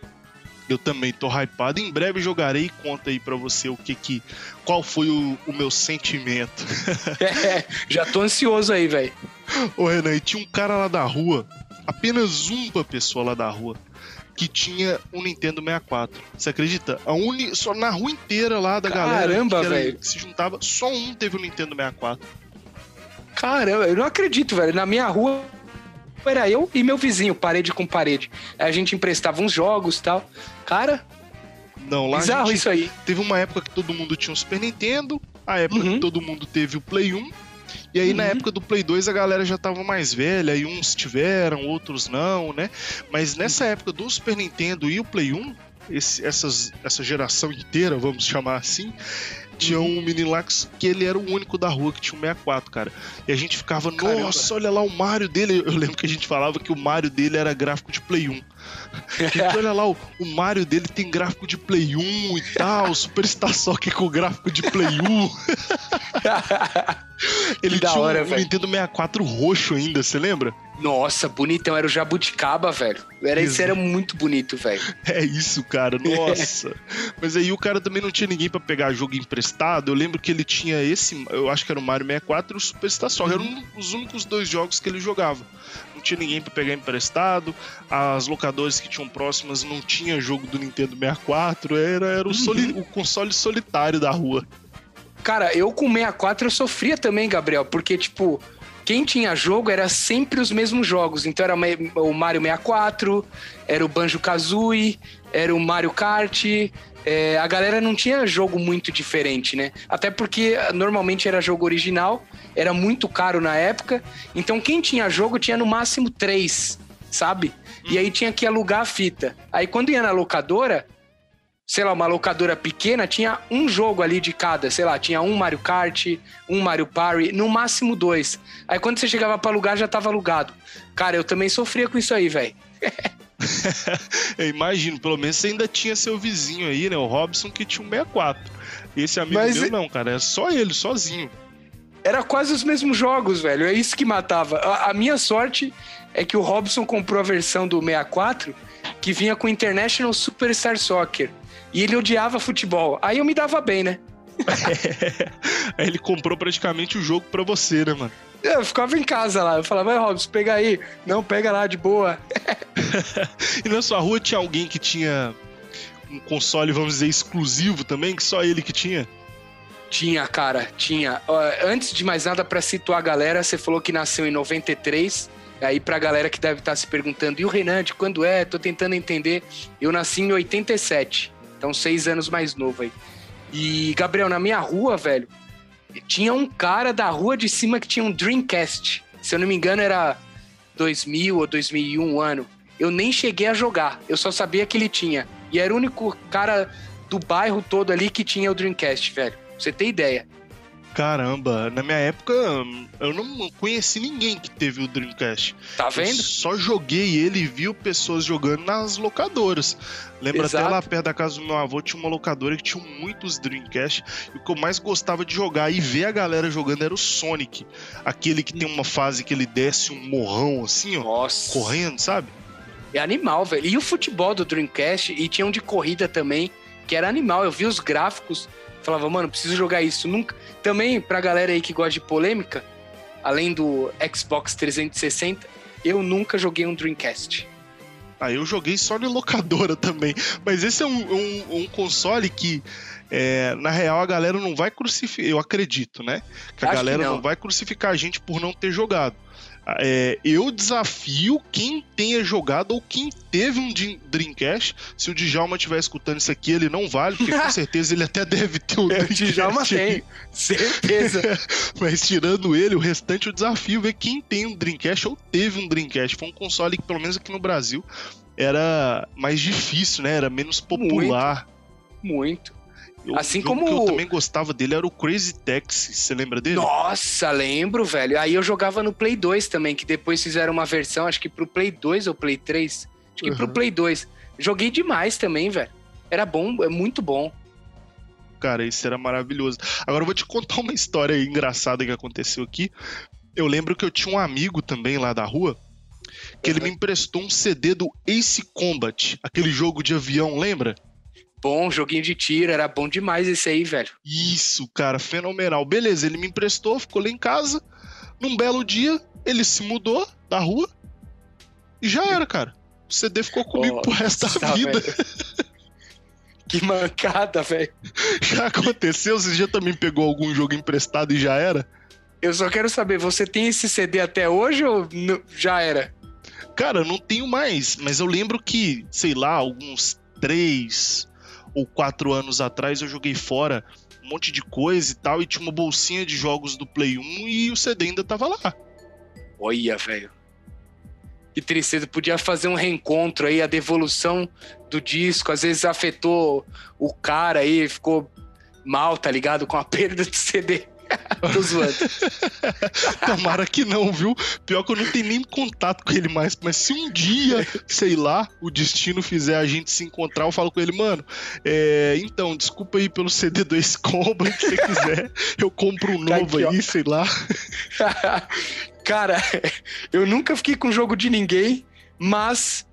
Eu também tô hypado. Em breve jogarei e conta aí pra você o que que. Qual foi o, o meu sentimento. é, já tô ansioso aí, velho. Ô Renan, e tinha um cara lá da rua, apenas uma pessoa lá da rua, que tinha um Nintendo 64. Você acredita? A uni... Só na rua inteira lá da Caramba, galera velho. que se juntava, só um teve o um Nintendo 64. Caramba, eu não acredito, velho. Na minha rua era eu e meu vizinho, parede com parede. A gente emprestava uns jogos e tal. Cara, não, lá bizarro isso aí. Teve uma época que todo mundo tinha um Super Nintendo, a época uhum. que todo mundo teve o Play 1. E aí, uhum. na época do Play 2, a galera já tava mais velha, e uns tiveram, outros não, né? Mas nessa época do Super Nintendo e o Play 1, esse, essas, essa geração inteira, vamos chamar assim, tinha um menino lá que ele era o único da rua que tinha um 64, cara. E a gente ficava, Caramba. nossa, olha lá o Mario dele. Eu lembro que a gente falava que o Mario dele era gráfico de Play 1. Gente, olha lá, o, o Mario dele tem gráfico de Play 1 e tal, Superstar Soccer com gráfico de Play 1. Ele tinha hora, um, Nintendo 64 roxo ainda, você lembra? Nossa, bonitão, era o Jabuticaba, velho. Era, isso era muito bonito, velho. É isso, cara, nossa. Mas aí o cara também não tinha ninguém para pegar jogo emprestado. Eu lembro que ele tinha esse, eu acho que era o Mario 64 e o Superstar Soccer. Eram os únicos dois jogos que ele jogava. Não tinha ninguém para pegar emprestado. As locadoras que tinham próximas não tinha jogo do Nintendo 64. Era, era o, uhum. o console solitário da rua. Cara, eu com 64 eu sofria também, Gabriel, porque, tipo, quem tinha jogo era sempre os mesmos jogos. Então era o Mario 64, era o Banjo Kazooie, era o Mario Kart. É, a galera não tinha jogo muito diferente, né? Até porque normalmente era jogo original, era muito caro na época. Então quem tinha jogo tinha no máximo três, sabe? E aí tinha que alugar a fita. Aí quando ia na locadora, sei lá, uma locadora pequena, tinha um jogo ali de cada, sei lá, tinha um Mario Kart, um Mario Party, no máximo dois. Aí quando você chegava para alugar, já tava alugado. Cara, eu também sofria com isso aí, velho. eu imagino, pelo menos você ainda tinha seu vizinho aí, né? O Robson que tinha um 64. Esse amigo Mas meu não, cara, é só ele, sozinho. Era quase os mesmos jogos, velho. É isso que matava. A, a minha sorte é que o Robson comprou a versão do 64 que vinha com International Superstar Soccer. E ele odiava futebol. Aí eu me dava bem, né? Aí ele comprou praticamente o jogo pra você, né, mano? Eu ficava em casa lá. Eu falava, vai, Robson, pega aí. Não, pega lá, de boa. E na sua rua tinha alguém que tinha um console, vamos dizer, exclusivo também, que só ele que tinha? Tinha, cara, tinha. Antes de mais nada, pra situar a galera, você falou que nasceu em 93. Aí pra galera que deve estar se perguntando, e o Renan, de quando é? Tô tentando entender. Eu nasci em 87, então seis anos mais novo aí. E, Gabriel, na minha rua, velho, tinha um cara da rua de cima que tinha um Dreamcast. Se eu não me engano, era 2000 ou 2001 ano. Eu nem cheguei a jogar, eu só sabia que ele tinha. E era o único cara do bairro todo ali que tinha o Dreamcast, velho. Pra você ter ideia. Caramba, na minha época eu não conheci ninguém que teve o Dreamcast. Tá Eu vendo? só joguei ele e vi pessoas jogando nas locadoras. Lembro Exato. até lá perto da casa do meu avô tinha uma locadora que tinha muitos Dreamcast. E o que eu mais gostava de jogar e ver a galera jogando era o Sonic. Aquele que tem uma fase que ele desce um morrão assim, ó, Nossa. correndo, sabe? É animal, velho. E o futebol do Dreamcast, e tinha um de corrida também, que era animal. Eu vi os gráficos, falava, mano, preciso jogar isso. Nunca. Também, pra galera aí que gosta de polêmica, além do Xbox 360, eu nunca joguei um Dreamcast. Ah, eu joguei só na locadora também. Mas esse é um, um- um console que, é, na real, a galera não vai crucificar. Eu acredito, né? Que a Acho que galera não. não. vai crucificar a gente por não ter jogado. É, eu desafio quem tenha jogado ou quem teve um Dream- Dreamcast. Se o Djalma estiver escutando isso aqui, ele não vale, porque com certeza ele até deve ter um É, o Djalma tem, certeza. Mas tirando ele, o restante o desafio é ver quem tem um Dreamcast ou teve um Dreamcast. Foi um console que, pelo menos aqui no Brasil, era mais difícil, né? Era menos popular. Muito. Eu- Assim o jogo como- que eu também gostava dele era o Crazy Taxi. Você lembra dele? Nossa, lembro, velho. Aí eu jogava no Play 2 também, que depois fizeram uma versão, acho que pro Play 2 ou Play 3. Acho que pro Uhum. Play 2. Joguei demais também, velho. Era bom, é muito bom. Cara, isso era maravilhoso. Agora eu vou te contar uma história engraçada que aconteceu aqui. Eu lembro que eu tinha um amigo também lá da rua que ele Uhum. me emprestou um CD do Ace Combat, aquele jogo de avião, lembra? Bom, joguinho de tiro, era bom demais esse aí, velho. Isso, cara, fenomenal. Beleza, ele me emprestou, ficou lá em casa. Num belo dia, ele se mudou da rua e já era, cara. O CD ficou comigo pro resto da Nossa, vida. velho. Que mancada, velho. Já aconteceu? Você já também pegou algum jogo emprestado e já era? Eu só quero saber, você tem esse CD até hoje ou já era? Cara, não tenho mais, mas eu lembro que, sei lá, alguns três ou quatro anos atrás eu joguei fora um monte de coisa e tal, e tinha uma bolsinha de jogos do Play 1 e o CD ainda tava lá. Olha, velho. Que tristeza, podia fazer um reencontro aí, a devolução do disco, às vezes afetou o cara aí, ficou mal, tá ligado? Com a perda do CD. Tô zoando. Tomara que não, viu? Pior que eu não tenho nem contato com ele mais. Mas se um dia, sei lá, o destino fizer a gente se encontrar, eu falo com ele, mano. é, então, desculpa aí pelo CD do Ace Combat, se você quiser. Eu compro um Tá novo aqui, ó. aí, sei lá. Cara, eu nunca fiquei com jogo de ninguém, mas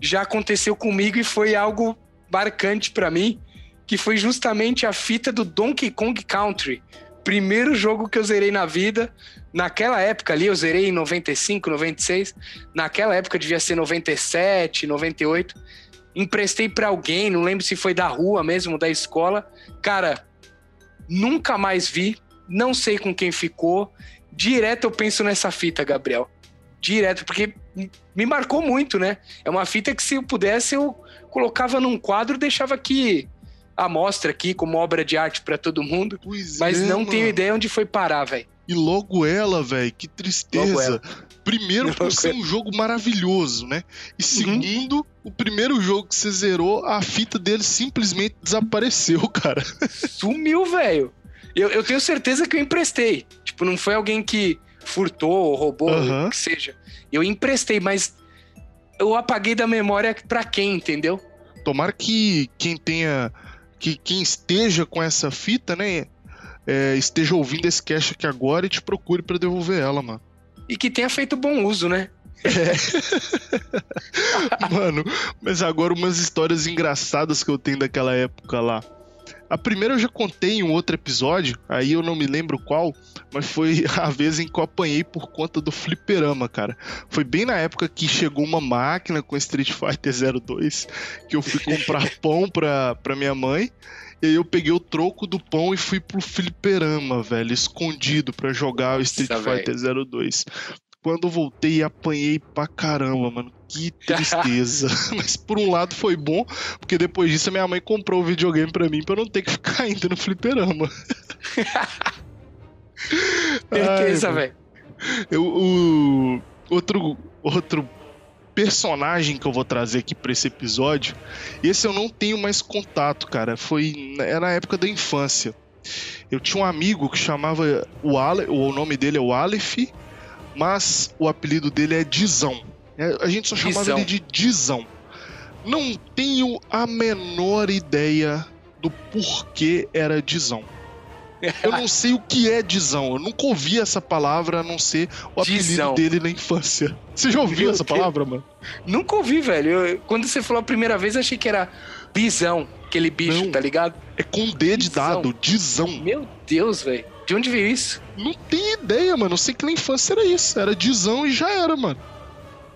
já aconteceu comigo e foi algo marcante pra mim, que foi justamente a fita do Donkey Kong Country. Primeiro jogo que eu zerei na vida. Naquela época ali, eu zerei em 95, 96. Naquela época devia ser 97, 98. Emprestei pra alguém, não lembro se foi da rua mesmo, da escola. Cara, Nunca mais vi, não sei com quem ficou. Direto eu penso nessa fita, Gabriel. Direto, porque me marcou muito, né? É uma fita que se eu pudesse eu colocava num quadro, deixava aqui a mostra aqui como obra de arte para todo mundo, Pois mas é, não mano. tenho ideia onde foi parar, velho. E logo ela, velho, que tristeza. Primeiro, por ser ela. um jogo maravilhoso, né? E segundo, o primeiro jogo que você zerou, a fita dele simplesmente desapareceu, cara. Sumiu, velho. Eu, eu tenho certeza que eu emprestei. Tipo, não foi alguém que furtou ou roubou, o que seja. Eu emprestei, mas eu apaguei da memória pra quem, entendeu? Tomara que quem tenha. Que quem esteja com essa fita, né? é, esteja ouvindo esse cast aqui agora e te procure pra devolver ela, mano. E que tenha feito bom uso, né? Mano, mas agora umas histórias engraçadas que eu tenho daquela época lá. A primeira eu já contei em um outro episódio, aí eu não me lembro qual, mas foi a vez em que eu apanhei por conta do fliperama, cara. Foi bem na época que chegou uma máquina com Street Fighter 02, que eu fui comprar pão pra, pra minha mãe, e aí eu peguei o troco do pão e fui pro fliperama, velho, escondido pra jogar o Nossa, Street velho. Fighter 02. Quando voltei, apanhei pra caramba, mano. Que tristeza. Mas por um lado foi bom, porque depois disso a minha mãe comprou o videogame pra mim pra eu não ter que ficar indo no fliperama. Certeza, velho. O outro, outro personagem que eu vou trazer aqui pra esse episódio, esse eu não tenho mais contato, cara. Foi é na época da infância. Eu tinha um amigo que chamava o Ale, o nome dele é o Aleph, mas o apelido dele é Dizão. É, A gente só chamava Dizão. ele de Dizão. Não tenho a menor ideia do porquê era Dizão. Eu não sei o que é Dizão. Eu nunca ouvi essa palavra a não ser o apelido Dizão. dele na infância. Você já ouviu Meu essa Deus. palavra, mano? Nunca ouvi, velho. Eu- quando você falou a primeira vez, achei que era bisão, aquele bicho, Não. tá ligado? É com D de Dizão. dado, Dizão. Meu Deus, velho. De onde veio isso? Não tenho ideia, mano. Eu sei que na infância era isso. Era Dizão e já era, mano.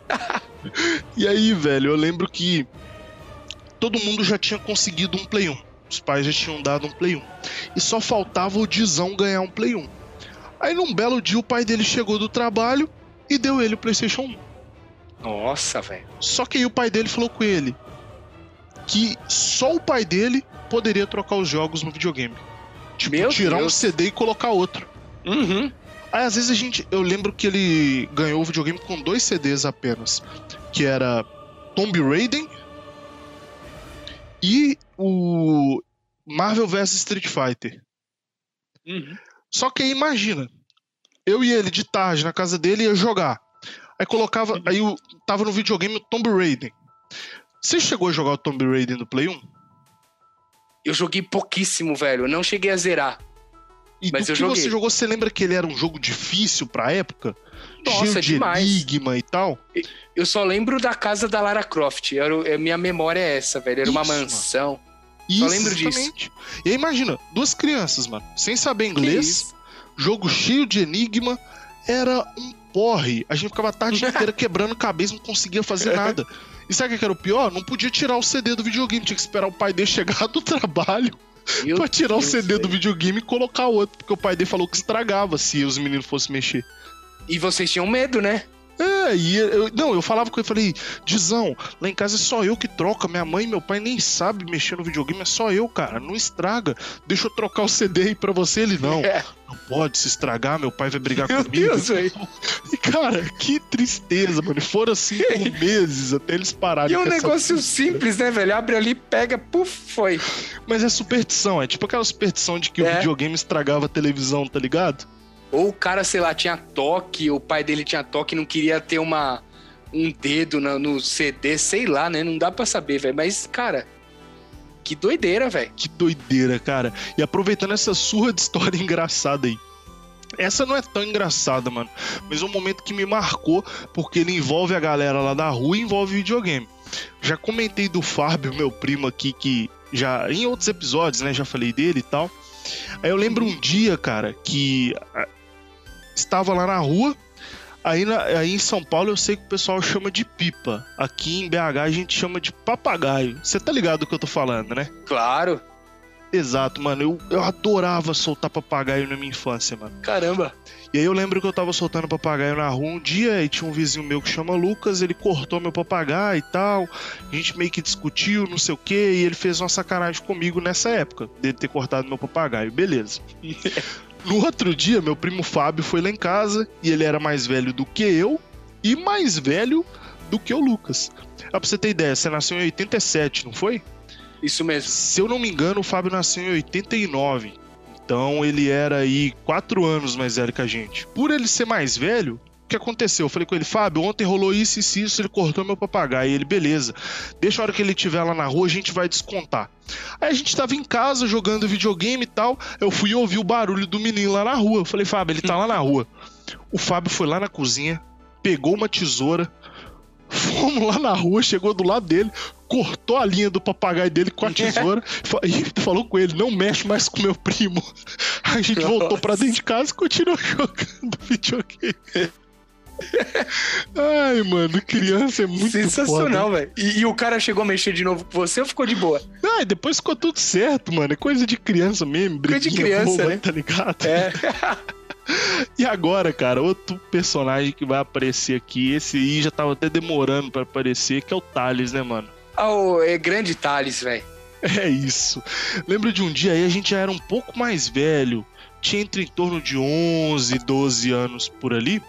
e aí, velho, eu lembro que todo mundo já tinha conseguido um Play 1. Os pais já tinham dado um Play 1. E só faltava o Dizão ganhar um Play 1. Aí num belo dia o pai dele chegou do trabalho e deu ele o PlayStation 1. Nossa, velho. Só que aí o pai dele falou com ele que só o pai dele poderia trocar os jogos no videogame. Tipo, Meu tirar um Deus. CD e colocar outro. Uhum. Aí às vezes a gente. Eu lembro que ele ganhou o videogame com dois CDs apenas. Que era Tomb Raider e o Marvel vs Street Fighter. Uhum. Só que aí imagina, eu e ele de tarde na casa dele ia jogar. Aí colocava. Aí eu tava no videogame o Tomb Raider. Você chegou a jogar o Tomb Raider no Play 1? Eu joguei pouquíssimo, velho. Eu não cheguei a zerar. E Mas do eu que joguei. você jogou, você lembra que ele era um jogo difícil pra época? Nossa, Cheio de demais. enigma e tal? Eu só lembro da casa da Lara Croft. Era, é, minha memória é essa, velho. Era uma Isso, mano. mansão. Isso, lembro disso. exatamente. E aí imagina, duas crianças, mano, sem saber inglês, jogo cheio de enigma, era um porre. A gente ficava a tarde inteira quebrando cabeça, não conseguia fazer nada. E sabe o que era o pior? Não podia tirar o CD do videogame, tinha que esperar o pai dele chegar do trabalho Meu pra tirar o Deus, CD do videogame e colocar outro, porque o pai dele falou que estragava se os meninos fossem mexer. E vocês tinham medo, né? É, e eu, não, eu falava com ele, falei, Dizão, lá em casa é só eu que troca, minha mãe e meu pai nem sabem mexer no videogame, é só eu, cara, não estraga, deixa eu trocar o CD aí pra você, ele não, É. não pode se estragar, meu pai vai brigar Meu comigo. Deus, velho. E cara, que tristeza, mano, foram assim por meses até eles pararem E é um negócio fita. simples, né, velho? Abre ali, pega, puf, foi. Mas é superstição, é tipo aquela superstição de que o É. videogame estragava a televisão, tá ligado? Ou o cara, sei lá, tinha toque, o pai dele tinha toque e não queria ter uma, um dedo na- no, CD, sei lá, né? Não dá pra saber, velho. Mas, cara, que doideira, velho. Que doideira, cara. E aproveitando essa surra de história engraçada aí. Essa não é tão engraçada, mano. Mas é um momento que me marcou, porque ele envolve a galera lá da rua e envolve videogame. Já comentei do Fábio, meu primo aqui, que já. Em outros episódios, né? Já falei dele e tal. Aí eu lembro um dia, cara, que estava lá na rua. Aí, na- aí em São Paulo eu sei que o pessoal chama de pipa. Aqui em BH a gente chama de papagaio. Você tá ligado do que eu tô falando, né? Claro. Exato, mano. Eu, eu adorava soltar papagaio na minha infância, mano. Caramba. E aí eu lembro que eu tava soltando papagaio na rua um dia e tinha um vizinho meu que chama Lucas, ele cortou meu papagaio e tal. A gente meio que discutiu, não sei o que, e ele fez uma sacanagem comigo nessa época, dele ter cortado meu papagaio. Beleza. No outro dia, meu primo Fábio foi lá em casa e ele era mais velho do que eu e mais velho do que o Lucas. Ah, pra você ter ideia, você nasceu em 87, não foi? Isso mesmo. Se eu não me engano, o Fábio nasceu em 89. Então ele era aí quatro anos mais velho que a gente. Por ele ser mais velho, que aconteceu? Eu falei com ele, Fábio, ontem rolou isso e isso, ele cortou meu papagaio. E ele, beleza, deixa a hora que ele estiver lá na rua, a gente vai descontar. Aí a gente tava em casa jogando videogame e tal. Eu fui ouvir o barulho do menino lá na rua. Eu falei, Fábio, ele tá lá na rua. O Fábio foi lá na cozinha, pegou uma tesoura, fomos lá na rua, chegou do lado dele, cortou a linha do papagaio dele com a tesoura e falou com ele: não mexe mais com meu primo. A gente voltou pra dentro de casa e continuou jogando videogame. Ai, mano, criança é muito Sensacional, velho. E, e o cara chegou a mexer de novo com você ou ficou de boa? Ai, depois ficou tudo certo, mano. É coisa de criança mesmo, Coisa de criança, boba, né? tá ligado? É. E agora, cara, outro personagem que vai aparecer aqui, esse aí já tava até demorando pra aparecer, que é o Thales, né, mano? Ah, o- é grande Thales, velho. É isso. Lembro de um dia aí a gente já era um pouco mais velho, tinha entre em torno de 11, 12 anos por ali.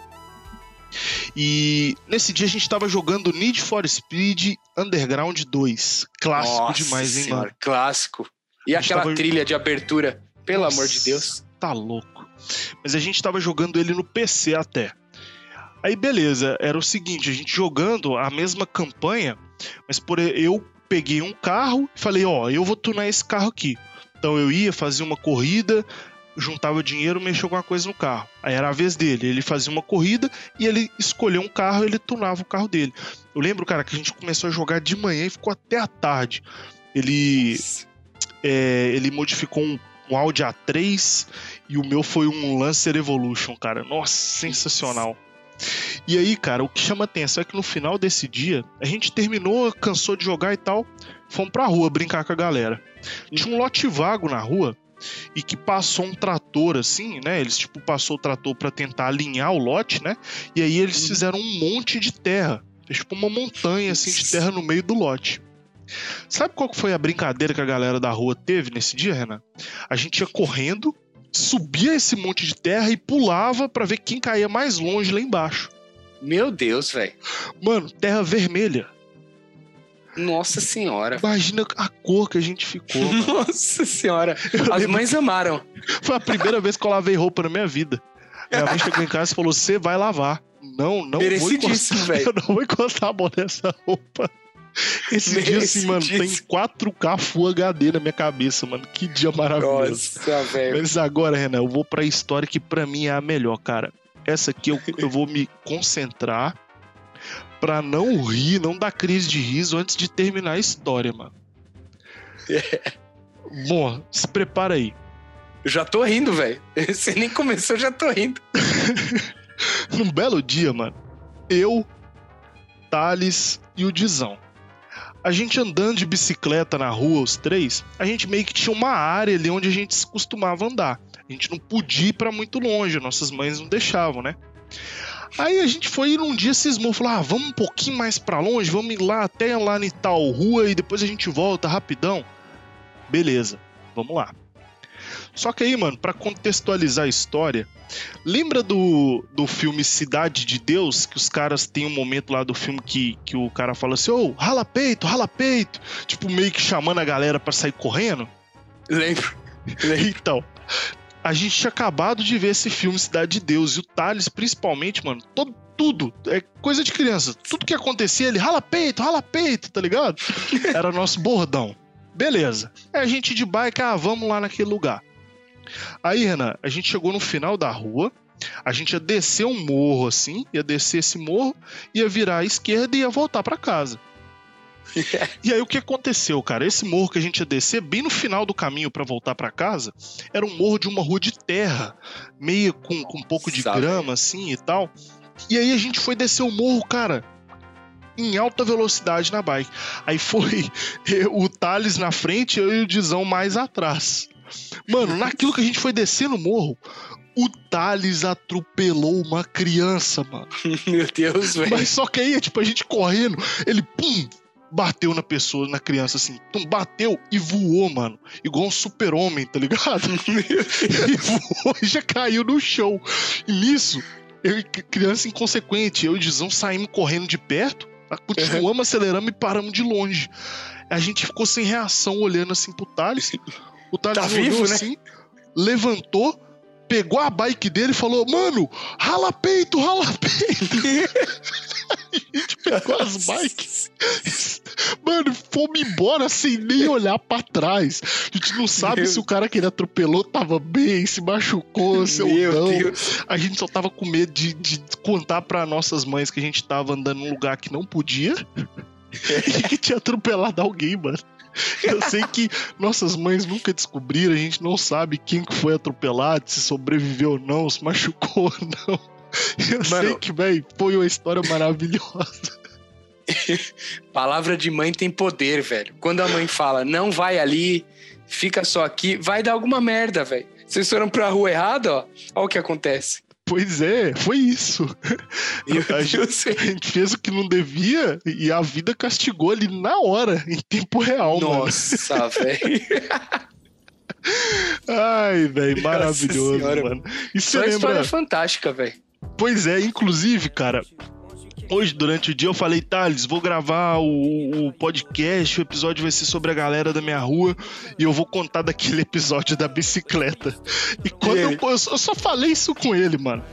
E nesse dia a gente tava jogando Need for Speed Underground 2. Clássico Nossa demais, hein, senhora, mano? Clássico. E aquela tava- trilha de abertura, pelo amor de Deus. Tá louco. Mas a gente tava jogando ele no PC até. Aí beleza, era o seguinte, a gente jogando a mesma campanha, mas por eu peguei um carro e falei, ó, eu vou tunar esse carro aqui. Então eu ia fazer uma corrida, juntava dinheiro, mexia alguma coisa no carro. Aí era a vez dele, ele fazia uma corrida e ele escolheu um carro, ele tunava o carro dele. Eu lembro, cara, que a gente começou a jogar de manhã e ficou até a tarde. Ele é, ele modificou um, um Audi A3 e o meu foi um Lancer Evolution, cara. Nossa, sensacional. E aí, cara, o que chama atenção é que no final desse dia, a gente terminou, cansou de jogar e tal, fomos pra rua brincar com a galera. Tinha um lote vago na rua e que passou um trator assim, né? Eles tipo passou o trator pra tentar alinhar o lote, né? E aí eles fizeram um monte de terra, tipo uma montanha assim de terra no meio do lote. Sabe qual foi a brincadeira que a galera da rua teve nesse dia, Renan? A gente ia correndo, subia esse monte de terra e pulava pra ver quem caía mais longe lá embaixo. Meu Deus, velho. Mano, terra vermelha. Nossa senhora. Imagina a cor que a gente ficou. mano. Nossa senhora. Eu As mães amaram. Foi a primeira vez que eu lavei roupa na minha vida. Minha mãe chegou em casa e falou: Você vai lavar. Não, não vou encostar. velho. Eu não vou encostar a mão nessa roupa. Esse dia, assim, mano, tem Merecidíssimo. 4K Full HD na minha cabeça, mano. Que dia maravilhoso. Nossa, velho. Mas agora, Renan, eu vou pra história que pra mim é a melhor, cara. Essa aqui eu, eu vou me concentrar pra não rir, não dar crise de riso antes de terminar a história, mano. Bom, se prepara aí. Eu já tô rindo, velho. Você nem começou, eu já tô rindo. Num belo dia, mano, eu, Thales e o Dizão. A gente andando de bicicleta na rua, os três, a gente meio que tinha uma área ali onde a gente costumava andar. A gente não podia ir pra muito longe, nossas mães não deixavam, né? Aí a gente foi e num dia cismou, falou: ah, vamos um pouquinho mais pra longe, vamos ir lá até lá em tal rua e depois a gente volta rapidão. Beleza, vamos lá. Só que aí, mano, pra contextualizar a história, lembra do, do filme Cidade de Deus? Que os caras têm um momento lá do filme que, que o cara fala assim: ô, rala peito, rala peito. Tipo, meio que chamando a galera pra sair correndo. Lembro. Então, a gente tinha acabado de ver esse filme Cidade de Deus e o Thales, principalmente, mano, todo, tudo, é coisa de criança. Tudo que acontecia, ele rala peito, rala peito, tá ligado? Era nosso bordão. Beleza. Aí a gente de bike, ah, vamos lá naquele lugar. Aí, Renan, a gente chegou no final da rua, a gente ia descer um morro assim, ia descer esse morro, ia virar à esquerda e ia voltar pra casa. E aí o que aconteceu, cara? Esse morro que a gente ia descer, bem no final do caminho pra voltar pra casa, era um morro de uma rua de terra, meio com, com um pouco de Sabe. grama assim e tal. E aí a gente foi descer o morro, cara, em alta velocidade na bike. Aí foi o Thales na frente, eu e o Dizão mais atrás. Mano, naquilo que a gente foi descendo o morro, o Thales atropelou uma criança, mano. Meu Deus, velho. Mas só que aí, tipo, a gente correndo, ele, pum, bateu na pessoa, na criança, assim. Pum, bateu e voou, mano. Igual um super-homem, tá ligado? e voou e já caiu no chão. E nisso, eu criança inconsequente, eu e o Dizão saímos correndo de perto, continuamos acelerando e paramos de longe. A gente ficou sem reação, olhando assim pro Thales. O Thales Tá vivo, né? assim, levantou, pegou a bike dele e falou: Mano, rala peito, rala peito. a gente pegou as bikes. Mano, fomos embora sem nem olhar pra trás. A gente não sabe Meu- se o cara que ele atropelou tava bem, se machucou, se ou Meu não. Deus. A gente só tava com medo de, de contar pra nossas mães que a gente tava andando num lugar que não podia e que tinha atropelado alguém, mano. Eu sei que nossas mães nunca descobriram, a gente não sabe quem que foi atropelado, se sobreviveu ou não, se machucou ou não. Eu sei Mano. que, velho, foi uma história maravilhosa. Palavra de mãe tem poder, velho. Quando a mãe fala, não vai ali, fica só aqui, vai dar alguma merda, velho. Vocês foram pra rua errada, ó. Olha o que acontece. Pois é, foi isso. A gente- A gente fez o que não devia e a vida castigou ali na hora, em tempo real. Nossa, velho. Ai, velho, maravilhoso, Senhora, mano. E você Só lembra? história fantástica, velho. Pois é, inclusive, cara, hoje durante o dia eu falei, Thales, vou gravar o, o podcast, o episódio vai ser sobre a galera da minha rua e eu vou contar daquele episódio da bicicleta. E quando E eu, eu só- eu só falei isso com ele, mano.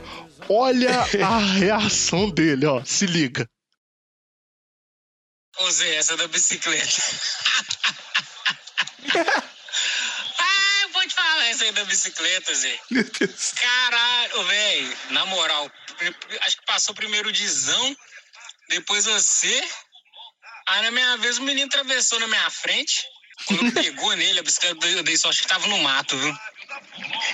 Olha a reação dele, ó, se liga. Ô Zé, essa da bicicleta. ah, pode falar essa aí da bicicleta, Zé. Meu Deus. Caralho, velho. Na moral, acho que passou primeiro o Dizão, depois você. Aí na minha vez o menino atravessou na minha frente. Quando pegou nele, a bicicleta eu dei sorte que tava no mato, viu?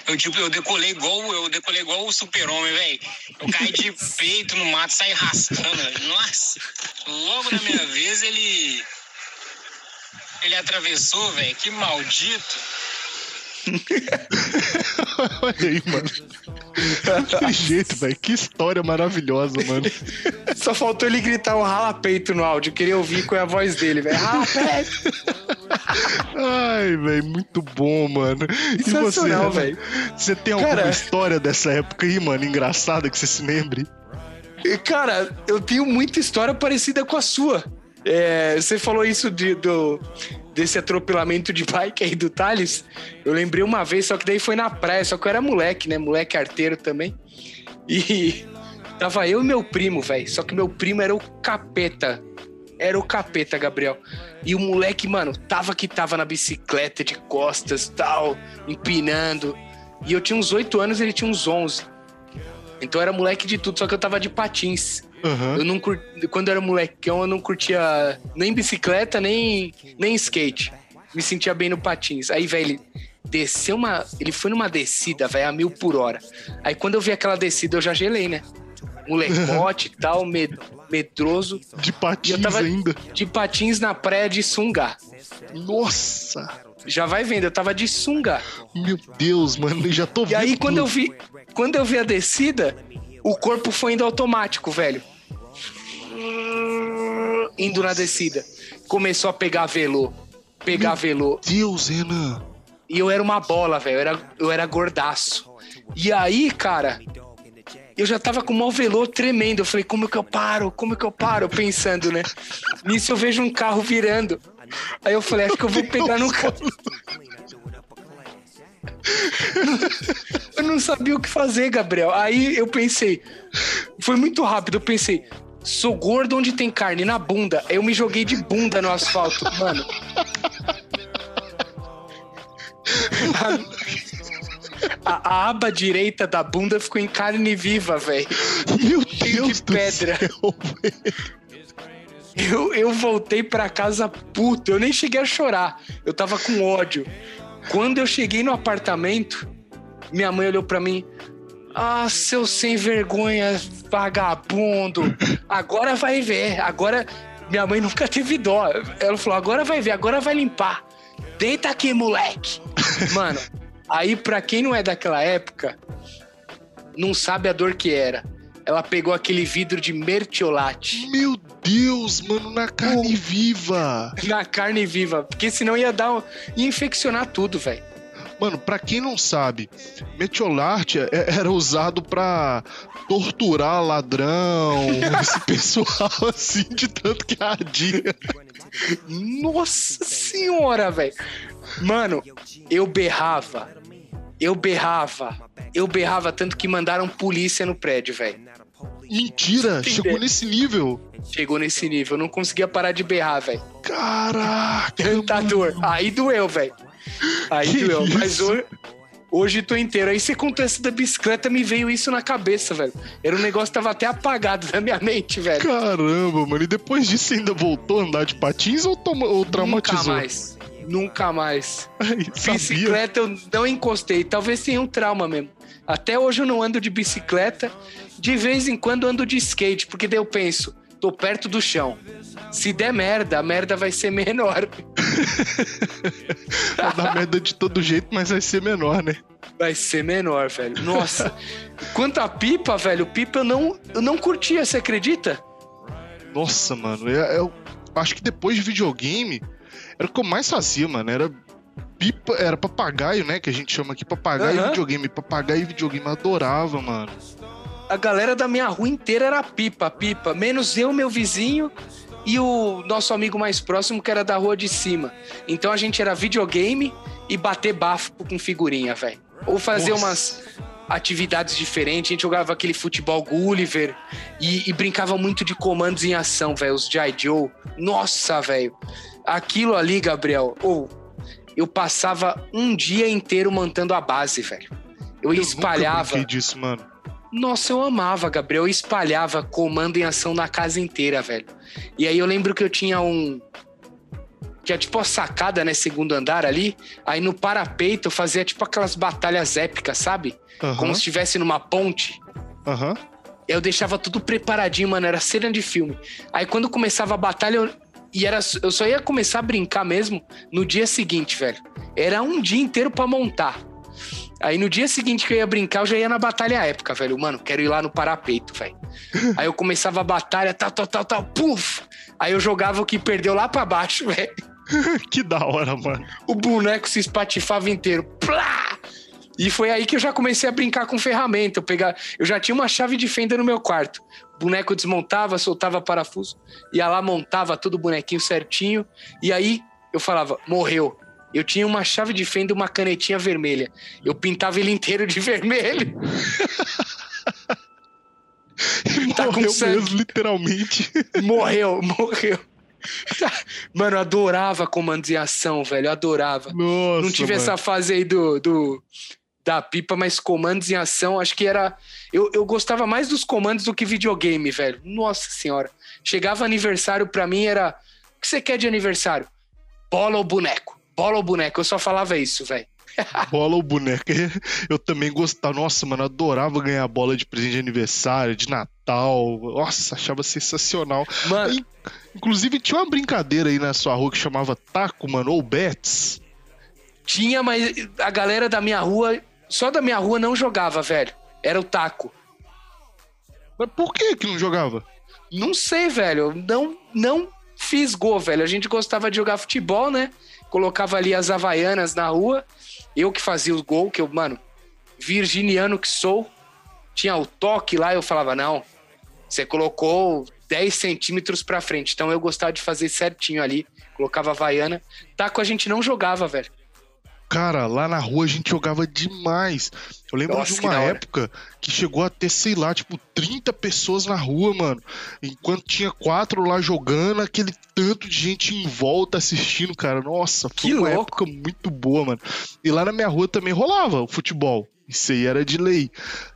Eu, tipo, eu decolei igual, eu decolei igual o super-homem, velho. Eu caí de peito no mato, saí velho. Nossa. Logo na minha vez ele. Ele atravessou, velho. Que maldito. Olha aí, mano. Que jeito, velho. Que história maravilhosa, mano. Só faltou ele gritar um rala-peito no áudio. Eu queria ouvir qual é a voz dele, velho. Rala-peito. Ai, velho, muito bom, mano. E você, velho. Você tem alguma Cara- história dessa época aí, mano, engraçada que você se lembre? E, Cara, eu tenho muita história parecida com a sua. É, você falou isso de, do, desse atropelamento de bike aí do Thales. Eu lembrei uma vez, só que daí foi na praia, só que eu era moleque, né? Moleque arteiro também. E tava eu e meu primo, velho. Só que meu primo era o capeta. Era o capeta, Gabriel. E o moleque, mano, tava que tava na bicicleta de costas, tal, empinando. E eu tinha uns 8 anos, ele tinha uns 11. Então era moleque de tudo, só que eu tava de patins. Aham. Eu não cur... Quando eu era molecão, eu não curtia nem bicicleta, nem, nem skate. Me sentia bem no patins. Aí, velho, ele desceu uma. Ele foi numa descida, velho, a mil por hora. Aí quando eu vi aquela descida, eu já gelei, né? Molecote e tal, med... medroso, De patins E ainda. de patins na praia de sunga. Nossa! Já vai vendo, eu tava de sunga. Meu Deus, mano, eu já tô E vendo. aí, quando eu vi, quando eu vi a descida, o corpo foi indo automático, velho. Indo na descida. Começou a pegar velô. Pegar velô. Deus, Renan. E eu era uma bola, velho. Eu era, eu era gordaço. E aí, cara, eu já tava com o maior velô tremendo. Eu falei, como que eu paro? Como que eu paro? Pensando, né? Nisso eu vejo um carro virando. Aí eu falei, acho que eu vou pegar no carro. Eu não sabia o que fazer, Gabriel. Aí eu pensei, foi muito rápido. Eu pensei, sou gordo onde tem carne na bunda. Eu me joguei de bunda no asfalto, mano. A, a aba direita da bunda ficou em carne viva, velho. Meu Cheio Deus de do pedra. céu. Eu, eu voltei pra casa puto. Eu nem cheguei a chorar. Eu tava com ódio. Quando eu cheguei no apartamento, minha mãe olhou pra mim. Ah, seu sem vergonha, vagabundo. Agora vai ver. Agora Minha mãe nunca teve dó. Ela falou: agora vai ver, agora vai limpar. Deita aqui, moleque. Mano, aí pra quem não é daquela época, não sabe a dor que era. Ela pegou aquele vidro de mertiolate Meu Deus, mano, na carne viva. na carne viva, porque senão ia dar, ia infeccionar tudo, velho. Mano, pra quem não sabe, metiolate é- era usado pra torturar ladrão, esse pessoal assim, de tanto que ardia. Nossa senhora, velho. Mano, eu berrava. Eu berrava. Eu berrava tanto que mandaram polícia no prédio, velho. Mentira, chegou nesse nível. Chegou nesse nível, eu não conseguia parar de berrar, velho. Caraca, Tanta dor. Aí doeu, velho. Aí Que doeu. Mas hoje, hoje tô inteiro. Aí você contou essa da bicicleta, me veio isso na cabeça, velho. Era um negócio que tava até apagado da minha mente, velho. Caramba, mano. E depois disso você ainda voltou a andar de patins ou, toma- ou Nunca traumatizou? mais. Nunca mais. Ai. Bicicleta eu não encostei. Talvez tenha um trauma mesmo. Até hoje eu não ando de bicicleta. De vez em quando eu ando de skate, porque daí eu penso, tô perto do chão. Se der merda, a merda vai ser menor. Vai dar merda de todo jeito, mas vai ser menor, né? Vai ser menor, velho. Nossa. Quanto a pipa, velho, pipa eu não, eu não curtia, você acredita? Nossa, mano. Eu, eu acho que depois de videogame, era o que eu mais fazia, mano. Era pipa, era papagaio, né? Que a gente chama aqui papagaio Aham. e videogame. Papagaio e videogame, eu adorava, mano. A galera da minha rua inteira era pipa, pipa. Menos eu, meu vizinho e o nosso amigo mais próximo, que era da rua de cima. Então a gente era videogame e bater bafo com figurinha, velho. Ou fazer Nossa. umas atividades diferentes. A gente jogava aquele futebol Gulliver e, e brincava muito de comandos em ação, velho. Os G.I. Joe. Nossa, velho. Aquilo ali, Gabriel, ou eu passava um dia inteiro montando a base, velho. Eu, Eu espalhava. Nunca disso, mano. Nossa, eu amava, Gabriel. Eu espalhava comando em ação na casa inteira, velho. E aí eu lembro que eu tinha um. Tinha tipo a sacada, né? Segundo andar ali. Aí no parapeito eu fazia tipo aquelas batalhas épicas, sabe? Aham, Como se estivesse numa ponte. aham. Eu deixava tudo preparadinho, mano. Era cena de filme. Aí quando começava a batalha, eu, e era, eu só ia começar a brincar mesmo no dia seguinte, velho. Era um dia inteiro pra montar. Aí no dia seguinte que eu ia brincar, eu já ia na batalha épica, velho. Mano, quero ir lá no parapeito, velho. Aí eu começava a batalha, tal, tal, tal, tal, puf! Aí eu jogava o que perdeu lá pra baixo, velho. Que da hora, mano. O boneco se espatifava inteiro. Plá! E foi aí que eu já comecei a brincar com ferramenta. Eu, pegava, eu já tinha uma chave de fenda no meu quarto. O boneco desmontava, soltava parafuso, ia lá, montava tudo o bonequinho certinho. E aí eu falava, morreu. Eu tinha uma chave de fenda e uma canetinha vermelha. Eu pintava ele inteiro de vermelho. Tá Morreu mesmo, literalmente. Morreu, morreu. Mano, eu adorava comandos em ação, velho. Eu adorava. Nossa, Não tive mano. essa fase aí do, do da pipa, mas comandos em ação, acho que era. Eu, eu gostava mais dos comandos do que videogame, velho. Nossa senhora. Chegava aniversário pra mim, era. O que você quer de aniversário? Bola ou boneco? Bola ou boneco? Eu só falava isso, velho. Bola ou boneca? Eu também gostava. Nossa, mano, eu adorava ganhar bola de presente de aniversário, de Natal. Nossa, achava sensacional. Mano, In- Inclusive, tinha uma brincadeira aí na sua rua que chamava taco, mano, ou bets. tinha, mas a galera da minha rua, só da minha rua não jogava, velho. Era o taco. Mas por que que não jogava? Não sei, velho. Não, não fiz gol, velho. A gente gostava de jogar futebol, né? Colocava ali as havaianas na rua. Eu que fazia os gols, que eu, mano, virginiano que sou. Tinha o toque lá, eu falava, não, você colocou 10 centímetros pra frente. Então eu gostava de fazer certinho ali. Colocava havaiana. Taco a gente não jogava, velho. Cara, lá na rua a gente jogava demais. Eu lembro Nossa, de que uma hora. época que chegou a ter, sei lá, tipo, 30 pessoas na rua, mano. Enquanto tinha quatro lá jogando, aquele tanto de gente em volta assistindo, cara. Nossa, foi Que uma louco. época muito boa, mano. E lá na minha rua também rolava o futebol. Isso aí era de lei.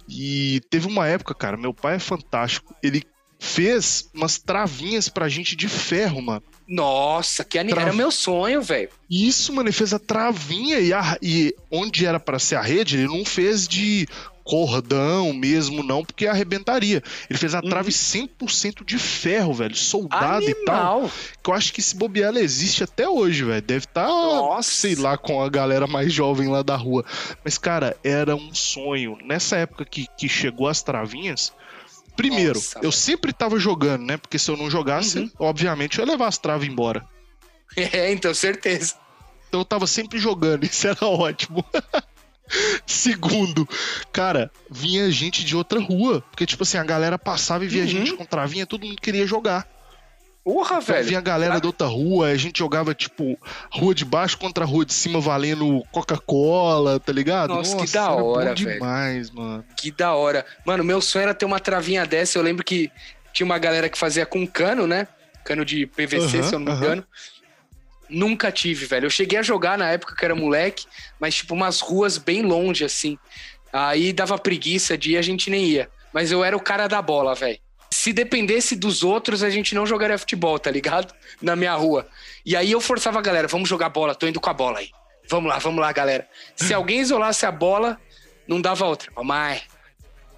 E teve uma época, cara, meu pai é fantástico. Ele fez umas travinhas pra gente de ferro, mano. Nossa, que ani... Tra- era meu sonho, velho. Isso, mano, ele fez a travinha e, a- e onde era pra ser a rede, ele não fez de cordão mesmo, não, porque arrebentaria. Ele fez a Uhum. trave 100% de ferro, velho, soldado e tal. Animal. Que eu acho que esse bobear ela existe até hoje, velho. Deve estar, Nossa. sei lá, com a galera mais jovem lá da rua. Mas, cara, era um sonho. Nessa época que, que chegou as travinhas, primeiro, Nossa, eu sempre tava jogando, né? Porque se eu não jogasse, Uhum. obviamente eu ia levar as traves embora. É, então, certeza. Então eu tava sempre jogando, isso era ótimo. Segundo, cara, vinha gente de outra rua. Porque, tipo assim, a galera passava e via Uhum. gente com travinha, todo mundo queria jogar. Porra, Então, velho. vinha a galera da outra rua, a gente jogava, tipo, rua de baixo contra rua de cima valendo Coca-Cola, tá ligado? Nossa, que da hora, velho. demais, mano. Que da hora. Mano, meu sonho era ter uma travinha dessa. Eu lembro que tinha uma galera que fazia com cano, né? Cano de PVC, Aham, se eu não me aham. engano. Nunca tive, velho. Eu cheguei a jogar na época que era moleque, mas tipo umas ruas bem longe, assim. Aí dava preguiça de ir, a gente nem ia. Mas eu era o cara da bola, velho. Se dependesse dos outros, a gente não jogaria futebol, tá ligado? Na minha rua. E aí eu forçava a galera, vamos jogar bola, tô indo com a bola aí. Vamos lá, vamos lá, galera. Se alguém isolasse a bola, não dava outra. Ô, mãe,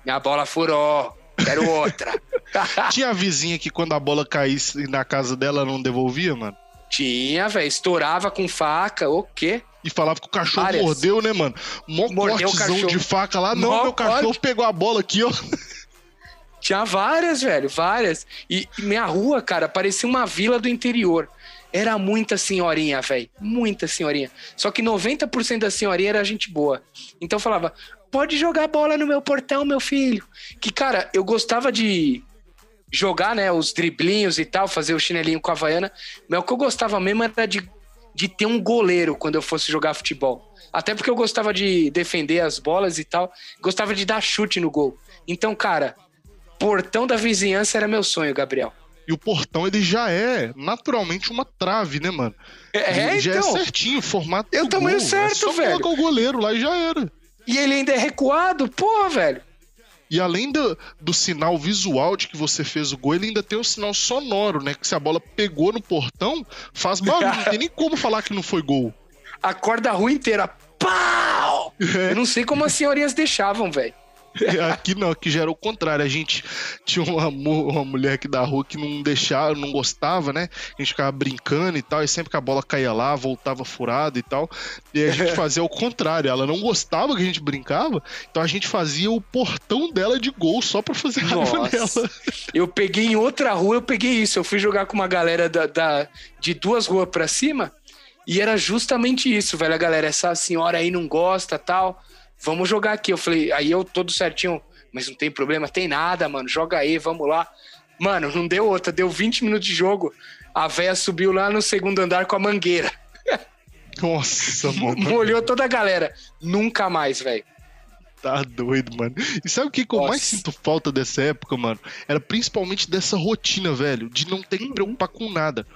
minha bola furou, quero outra. Tinha a vizinha que quando a bola caísse na casa dela não devolvia, mano? Tinha, velho, estourava com faca, o quê? E falava que o cachorro Várias. mordeu, né, mano? Mó Mordeu o cortezão cachorro. de faca lá. Não, Mó meu cachorro corte. pegou a bola aqui, ó. Tinha várias, velho, várias. E, minha rua, cara, parecia uma vila do interior. Era muita senhorinha, velho. Muita senhorinha. Só que 90% da senhorinha era gente boa. Então eu falava, pode jogar bola no meu portão, meu filho. Que, cara, eu gostava de jogar, né, os driblinhos e tal, fazer o chinelinho com a Havaiana. Mas o que eu gostava mesmo era de, de ter um goleiro quando eu fosse jogar futebol. Até porque eu gostava de defender as bolas e tal. Gostava de dar chute no gol. Então, cara, portão da vizinhança era meu sonho, Gabriel. E o portão, ele já é naturalmente uma trave, né, mano? É, Ele já então. é certinho, o formato É o tamanho gol. certo, é só velho. colocar o goleiro lá e já era. E ele ainda é recuado, porra, velho. E além do, do sinal visual de que você fez o gol, ele ainda tem o sinal sonoro, né? Que se a bola pegou no portão, faz barulho. Não tem nem como falar que não foi gol. Acorda a rua inteira. Pau! É. Eu não sei como as senhorinhas deixavam, velho. Aqui não, aqui já era o contrário. A gente tinha uma, uma mulher aqui da rua que não deixava, não gostava, né? A gente ficava brincando e tal, e sempre que a bola caía lá, voltava furada e tal. E a gente fazia o contrário. Ela não gostava que a gente brincava, então a gente fazia o portão dela de gol só pra fazer raiva Nossa. nela. Eu peguei em outra rua, eu peguei isso. Eu fui jogar com uma galera da, da- de duas ruas pra cima e era justamente isso, velho. A galera, essa senhora aí não gosta tal. Vamos jogar aqui. Eu falei, aí eu todo certinho, mas não tem problema, tem nada, mano. Joga aí, vamos lá. Mano, não deu outra, deu 20 minutos de jogo. A véia subiu lá no segundo andar com a mangueira. Nossa, mano. Molhou toda a galera. Nunca mais, velho. Tá doido, mano. E sabe o que, que eu mais sinto falta dessa época, mano? Era principalmente dessa rotina, velho, de não ter que preocupar com nada.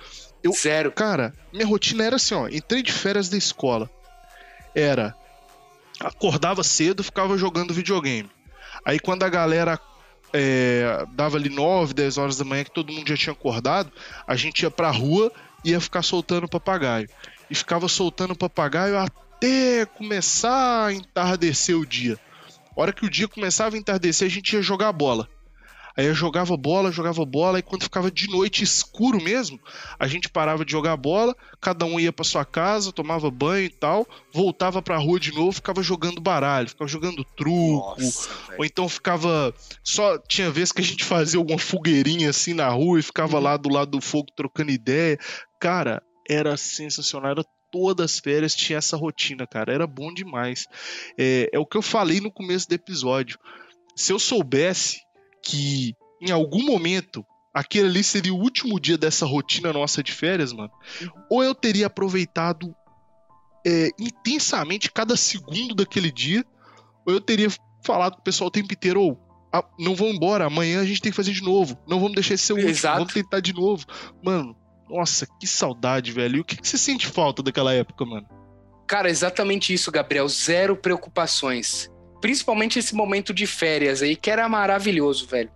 Eu- Zero. Cara, minha rotina era assim, ó. Entrei de férias da escola. Era. Acordava cedo, ficava jogando videogame. Aí quando a galera é, dava ali 9, 10 horas da manhã, que todo mundo já tinha acordado, a gente ia pra rua e ia ficar soltando papagaio. E ficava soltando papagaio até começar a entardecer o dia. A hora que o dia começava a entardecer, a gente ia jogar bola. Aí eu jogava bola, jogava bola, e quando ficava de noite escuro mesmo, a gente parava de jogar bola, cada um ia pra sua casa, tomava banho e tal, voltava pra rua de novo, ficava jogando baralho, ficava jogando truco, Nossa, ou então ficava. Só tinha vez que a gente fazia alguma fogueirinha assim na rua e ficava lá do lado do fogo trocando ideia. Cara, era sensacional. Era todas as férias tinha essa rotina, cara. Era bom demais. É, é o que eu falei no começo do episódio. Se eu soubesse que em algum momento aquele ali seria o último dia dessa rotina nossa de férias, mano, ou eu teria aproveitado é, intensamente cada segundo daquele dia, ou eu teria falado com o pessoal o tempo inteiro, ou "Ah, não vamos embora, amanhã a gente tem que fazer de novo, não vamos deixar esse ser o último, Exato. vamos tentar de novo. Mano, nossa, que saudade, velho. E o que, que você sente falta daquela época, mano? Cara, exatamente isso, Gabriel. Zero preocupações. Principalmente esse momento de férias aí, que era maravilhoso, velho.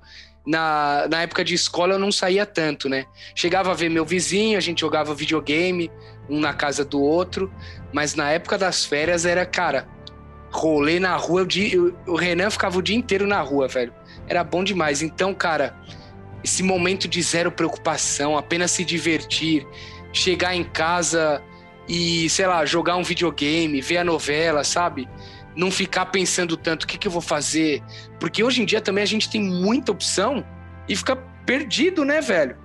Na, na época de escola eu não saía tanto, né? Chegava a ver meu vizinho, a gente jogava videogame, um na casa do outro. Mas na época das férias era, cara, rolê na rua. O, Renan ficava o dia inteiro na rua, velho. Era bom demais. Então, cara, esse momento de zero preocupação, apenas se divertir, chegar em casa e, sei lá, jogar um videogame, ver a novela, sabe? Não ficar pensando tanto o que, que eu vou fazer. Porque hoje em dia também a gente tem muita opção e fica perdido, né, velho?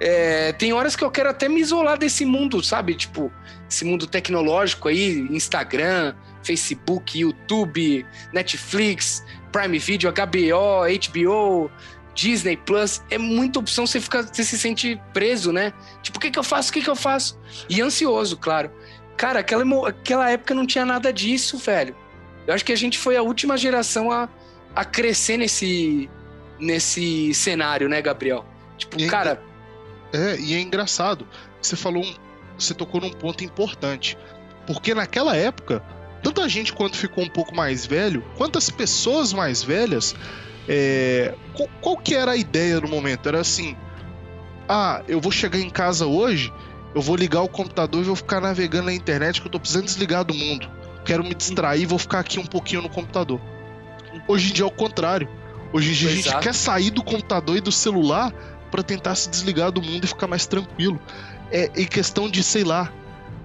É, tem horas que eu quero até me isolar desse mundo, sabe? Tipo, esse mundo tecnológico aí, Instagram, Facebook, YouTube, Netflix, Prime Video, HBO, HBO, Disney Plus. É muita opção, você fica, você se sente preso, né? Tipo, o que, que eu faço? O que, que eu faço? E ansioso, claro. Cara, aquela, aquela época não tinha nada disso, velho. Eu acho que a gente foi a última geração a, a crescer nesse, nesse cenário, né, Gabriel? Tipo, E ainda- cara, É, e é engraçado. Você falou, um- você tocou num ponto importante. Porque naquela época, tanto a gente quanto ficou um pouco mais velho, quantas pessoas mais velhas, é, qual, qual que era a ideia no momento? Era assim: ah, eu vou chegar em casa hoje, eu vou ligar o computador e vou ficar navegando na internet que eu tô precisando desligar do mundo. Quero me distrair, vou ficar aqui um pouquinho no computador. Hoje em dia é o contrário. Hoje em dia a gente Exato. quer sair do computador e do celular para tentar se desligar do mundo e ficar mais tranquilo. É em questão de, sei lá,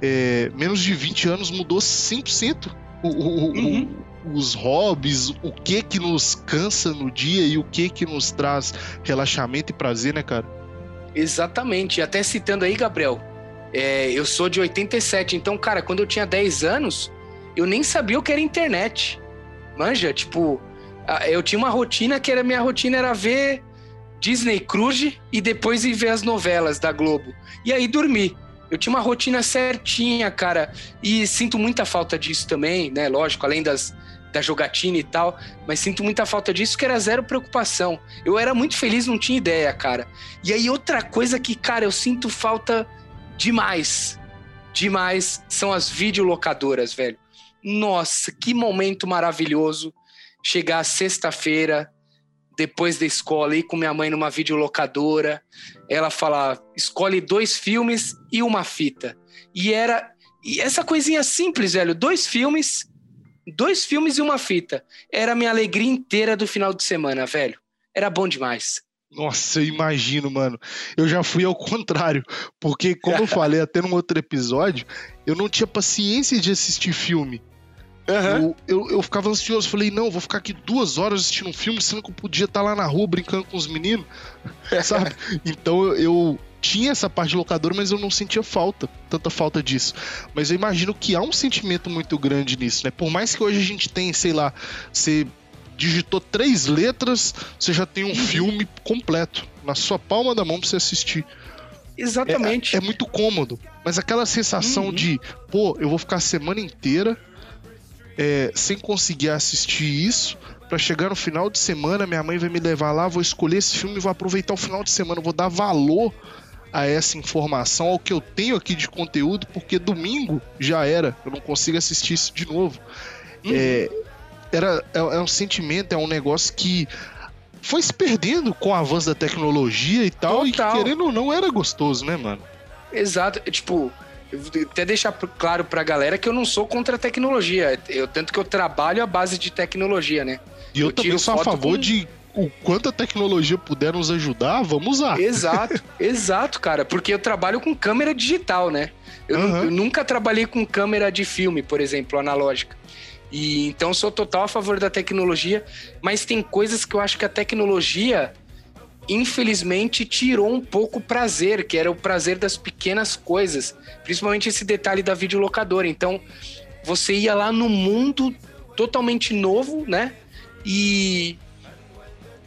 é, menos de 20 anos mudou 100% o, o- o- Uhum. os hobbies, o que que nos cansa no dia e o que que nos traz relaxamento e prazer, né, cara? Exatamente. Até citando aí, Gabriel, é, eu sou de 87, então, cara, quando eu tinha 10 anos, eu nem sabia o que era internet. Manja, tipo, eu tinha uma rotina que era minha rotina era ver Disney Cruise e depois ir ver as novelas da Globo. E aí dormir. Eu tinha uma rotina certinha, cara, e sinto muita falta disso também, né? Lógico, além das da jogatina e tal, mas sinto muita falta disso que era zero preocupação. Eu era muito feliz, não tinha ideia, cara. E aí, outra coisa que, cara, eu sinto falta demais, demais, são as videolocadoras, velho. Nossa, que momento maravilhoso chegar sexta-feira, depois da escola, ir com minha mãe numa videolocadora, ela falar, escolhe dois filmes e uma fita. E era. E essa coisinha simples, velho, dois filmes, dois filmes e uma fita. Era a minha alegria inteira do final de semana, velho. Era bom demais. Nossa, eu imagino, mano. Eu já fui ao contrário. Porque, como eu falei até num outro episódio, eu não tinha paciência de assistir filme. Eu, eu, eu ficava ansioso, falei, não, vou ficar aqui duas horas assistindo um filme, sendo que eu podia estar lá na rua brincando com os meninos, sabe? Então eu, tinha essa parte de locadora, mas eu não sentia falta, tanta falta disso. Mas eu imagino que há um sentimento muito grande nisso, né? Por mais que hoje a gente tenha, sei lá, você digitou três letras, você já tem um filme completo na sua palma da mão pra você assistir. Exatamente. É muito cômodo. Mas aquela sensação Uhum. de, pô, eu vou ficar a semana inteira é, sem conseguir assistir isso. Pra chegar no final de semana, minha mãe vai me levar lá, vou escolher esse filme e vou aproveitar o final de semana. Vou dar valor a essa informação, ao que eu tenho aqui de conteúdo, porque domingo já era. Eu não consigo assistir isso de novo. É, era, é, é um sentimento, é um negócio que foi se perdendo com o avanço da tecnologia e tal, e que, Total. querendo ou não era gostoso, né, mano? Exato. É, Tipo, até deixar claro pra galera que eu não sou contra a tecnologia. Eu, tanto que eu trabalho à base de tecnologia, né? E eu, Eu também sou a favor com- de o quanto a tecnologia puder nos ajudar, vamos usar. Exato, exato, cara. Porque eu trabalho com câmera digital, né? Eu, Aham. eu nunca trabalhei com câmera de filme, por exemplo, analógica. E então sou total a favor da tecnologia, mas tem coisas que eu acho que a tecnologia infelizmente tirou um pouco o prazer, que era o prazer das pequenas coisas, principalmente esse detalhe da videolocadora. Então, você ia lá no mundo totalmente novo, né? E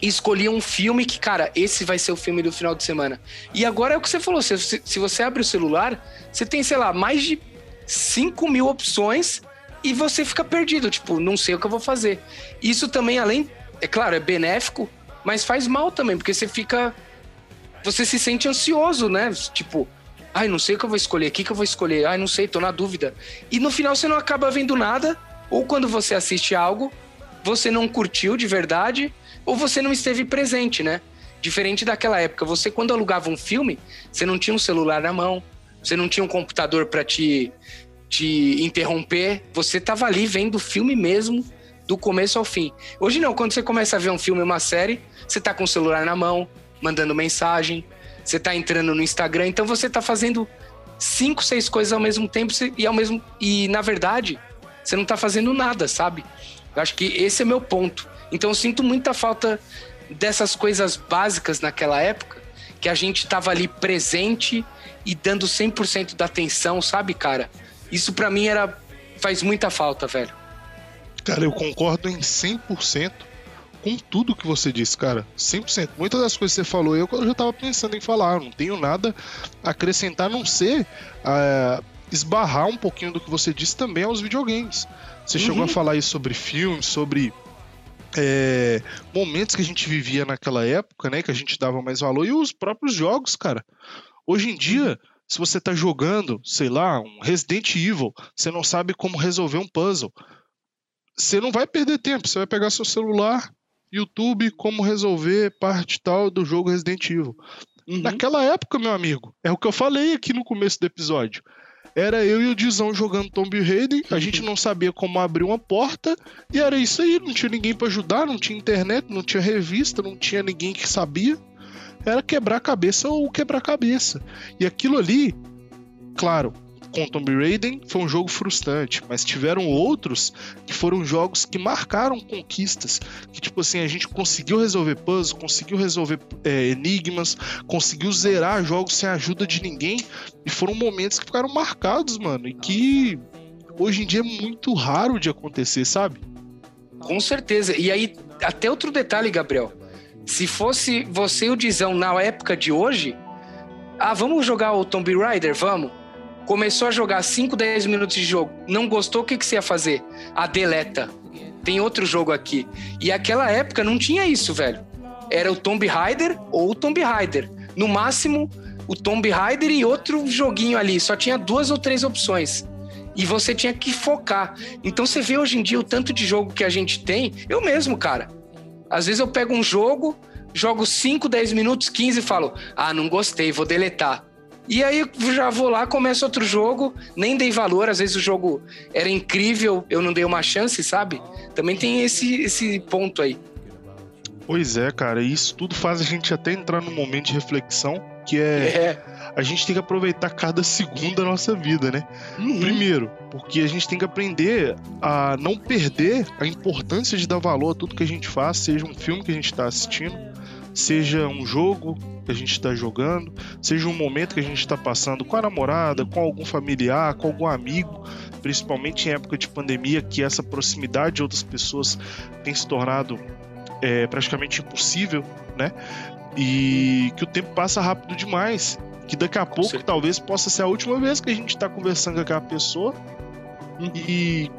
escolhia um filme que, cara, esse vai ser o filme do final de semana. E agora é o que você falou, se- se você abre o celular, você tem, sei lá, mais de 5 mil opções e você fica perdido, tipo, não sei o que eu vou fazer. Isso também, além, é claro, é benéfico, mas faz mal também, porque você fica. Você se sente ansioso, né? Tipo, ai, não sei o que eu vou escolher, o que, que eu vou escolher, ai, não sei, tô na dúvida. E no final você não acaba vendo nada, ou quando você assiste algo, você não curtiu de verdade, ou você não esteve presente, né? Diferente daquela época, você quando alugava um filme, você não tinha um celular na mão, você não tinha um computador para te te interromper. Você tava ali vendo o filme mesmo, do começo ao fim. Hoje não, quando você começa a ver um filme, uma série, você tá com o celular na mão, mandando mensagem, você tá entrando no Instagram, então você tá fazendo cinco, seis coisas ao mesmo tempo e ao mesmo e na verdade, você não tá fazendo nada, sabe? Eu acho que esse é meu ponto. Então eu sinto muita falta dessas coisas básicas naquela época, que a gente tava ali presente e dando 100% da atenção, sabe, cara? Isso pra mim era faz muita falta, velho. Cara, eu concordo em 100% com tudo que você disse, cara. 100%. Muitas das coisas que você falou, eu, eu já tava pensando em falar. Eu não tenho nada a acrescentar, a não ser ah, esbarrar um pouquinho do que você disse também aos videogames. Você chegou a falar aí sobre filmes, sobre é, momentos que a gente vivia naquela época, né? Que a gente dava mais valor. E os próprios jogos, cara. Hoje em dia, se você tá jogando, sei lá, um Resident Evil, você não sabe como resolver um puzzle você não vai perder tempo, você vai pegar seu celular, YouTube, como resolver parte tal do jogo Resident Evil. Uhum. Naquela época, meu amigo, é o que eu falei aqui no começo do episódio. Era eu e o Dizão jogando Tomb Raider, a gente não sabia como abrir uma porta, e era isso aí, não tinha ninguém pra ajudar, não tinha internet, não tinha revista, não tinha ninguém que sabia. Era quebrar a cabeça ou quebrar cabeça. E aquilo ali, claro, com Tomb Raider foi um jogo frustrante, mas tiveram outros que foram jogos que marcaram conquistas, que tipo assim, a gente conseguiu resolver puzzles, conseguiu resolver é, enigmas, conseguiu zerar jogos sem a ajuda de ninguém, e foram momentos que ficaram marcados, mano, e que hoje em dia é muito raro de acontecer, sabe? Com certeza. E aí, até outro detalhe, Gabriel. Se fosse você e o Dizão na época de hoje, ah, vamos jogar o Tomb Raider? Vamos. Começou a jogar 5, 10 minutos de jogo. Não gostou, o que, que você ia fazer? A deleta. Tem outro jogo aqui. E aquela época não tinha isso, velho. Era o Tomb Raider ou o Tomb Raider. No máximo, o Tomb Raider e outro joguinho ali. Só tinha duas ou três opções. E você tinha que focar. Então você vê hoje em dia o tanto de jogo que a gente tem. Eu mesmo, cara. Às vezes eu pego um jogo, jogo 5, 10 minutos, 15 e falo: Ah, não gostei, vou deletar. E aí já vou lá, começo outro jogo, nem dei valor, às vezes o jogo era incrível, eu não dei uma chance, sabe? Também tem esse, esse ponto aí. Pois é, cara, e isso tudo faz a gente até entrar num momento de reflexão, que é É. a gente tem que aproveitar cada segundo da nossa vida, né? Uhum. Primeiro, porque a gente tem que aprender a não perder a importância de dar valor a tudo que a gente faz, seja um filme que a gente está assistindo, seja um jogo que a gente está jogando, seja um momento que a gente está passando com a namorada, com algum familiar, com algum amigo, principalmente em época de pandemia, que essa proximidade de outras pessoas tem se tornado é, praticamente impossível, né? E que o tempo passa rápido demais. Que daqui a pouco certeza. talvez possa ser a última vez que a gente está conversando com aquela pessoa e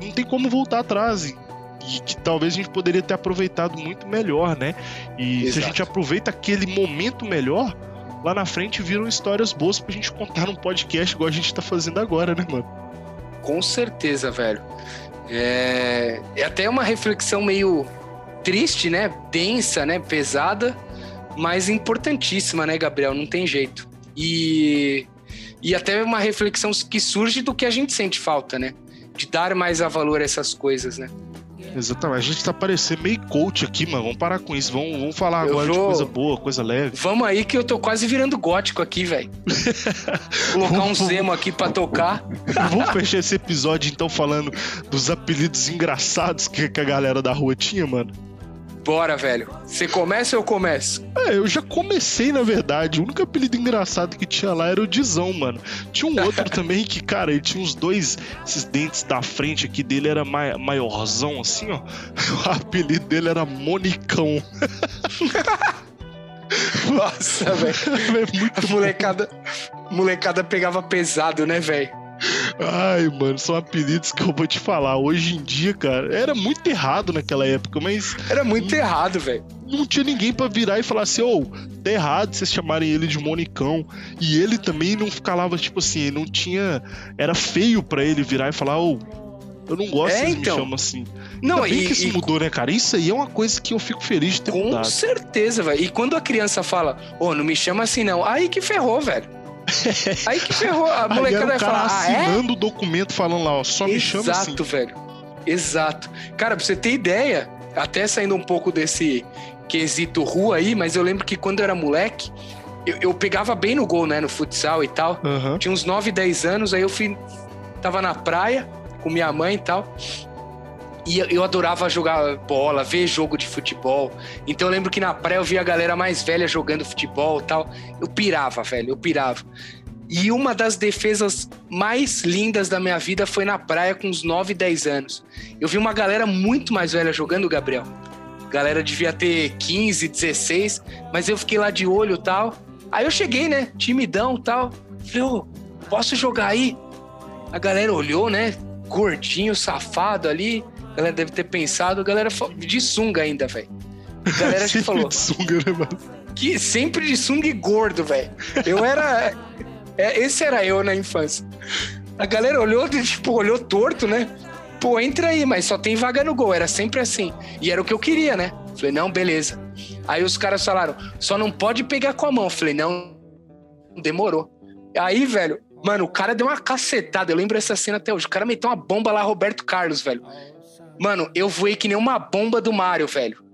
não tem como voltar atrás. E, que talvez a gente poderia ter aproveitado muito melhor, né? E se a Exato. gente aproveita aquele momento melhor, lá na frente viram histórias boas pra gente contar num podcast igual a gente tá fazendo agora, né, mano? Com certeza, velho. É, é até uma reflexão meio triste, né? Densa, né? Pesada, mas importantíssima, né, Gabriel? Não tem jeito. E, e até uma reflexão que surge do que a gente sente falta, né? De dar mais a valor a essas coisas, né? Exatamente. A gente tá parecendo meio coach aqui, mano. Vamos parar com isso. Vamos, vamos falar Eu agora de vou- coisa boa, coisa leve. Vamos aí que eu tô quase virando gótico aqui, velho. Colocar um Zemo aqui pra tocar. Vamos fechar esse episódio então falando dos apelidos engraçados que, que a galera da rua tinha, mano. Bora, velho. Você começa ou eu começo? É, eu já comecei, na verdade. O único apelido engraçado que tinha lá era o Dizão, mano. Tinha um outro também que, cara, ele tinha uns dois, esses dentes da frente aqui dele era mai- maiorzão, assim, ó. O apelido dele era Monicão. Nossa, velho. É muito A molecada, molecada pegava pesado, né, velho? Ai, mano, são apelidos que eu vou te falar. Hoje em dia, cara, era muito errado naquela época, mas Era muito errado, velho. não tinha ninguém pra virar e falar assim, ô, tá errado vocês chamarem ele de Monicão. E ele também não falava, tipo assim, não tinha. Era feio pra ele virar e falar, ô, eu não gosto É, então. me chamam assim. Não, Ainda bem e, que isso e mudou, né, cara? Isso aí é uma coisa que eu fico feliz de ter com mudado. certeza, velho. E quando a criança fala, ô, não me chama assim não, aí que ferrou, velho. Aí que ferrou. A Aí molecada o cara falar, ah, é? assinando o documento falando lá, ó, só me chama assim. Exato, velho. Exato. Cara, pra você ter ideia, até saindo um pouco desse quesito rua aí, mas eu lembro que quando eu era moleque, eu, eu pegava bem no gol, né, no futsal e tal. Aham. Tinha uns 9, 10 anos, aí eu fui. Tava na praia com minha mãe e tal. E eu- adorava jogar bola, ver jogo de futebol. Então eu lembro que na praia eu via a galera mais velha jogando futebol tal. Eu pirava, velho, eu pirava. E uma das defesas mais lindas da minha vida foi na praia com uns 9, 10 anos. Eu vi uma galera muito mais velha jogando, Gabriel. A galera devia ter 15, 16, mas eu fiquei lá de olho tal. Aí eu cheguei, né? Timidão tal. Falei, ô, posso jogar aí? A galera olhou, né? Gordinho, safado ali. A galera deve ter pensado. A galera de sunga ainda, velho. A galera acho que falou. De sunga, né, mano? Que sempre de sunga e gordo, velho. Eu era. é, esse era eu na infância. A galera olhou, tipo, olhou torto, né? Pô, entra aí, mas só tem vaga no gol. Era sempre assim. E era o que eu queria, né? Falei, não, beleza. Aí os caras falaram, só não pode pegar com a mão. Falei, não, demorou. Aí, velho, mano, o cara deu uma cacetada. Eu lembro essa cena até hoje. O cara meteu uma bomba lá, Roberto Carlos, velho. Mano, eu voei que nem uma bomba do Mario, velho.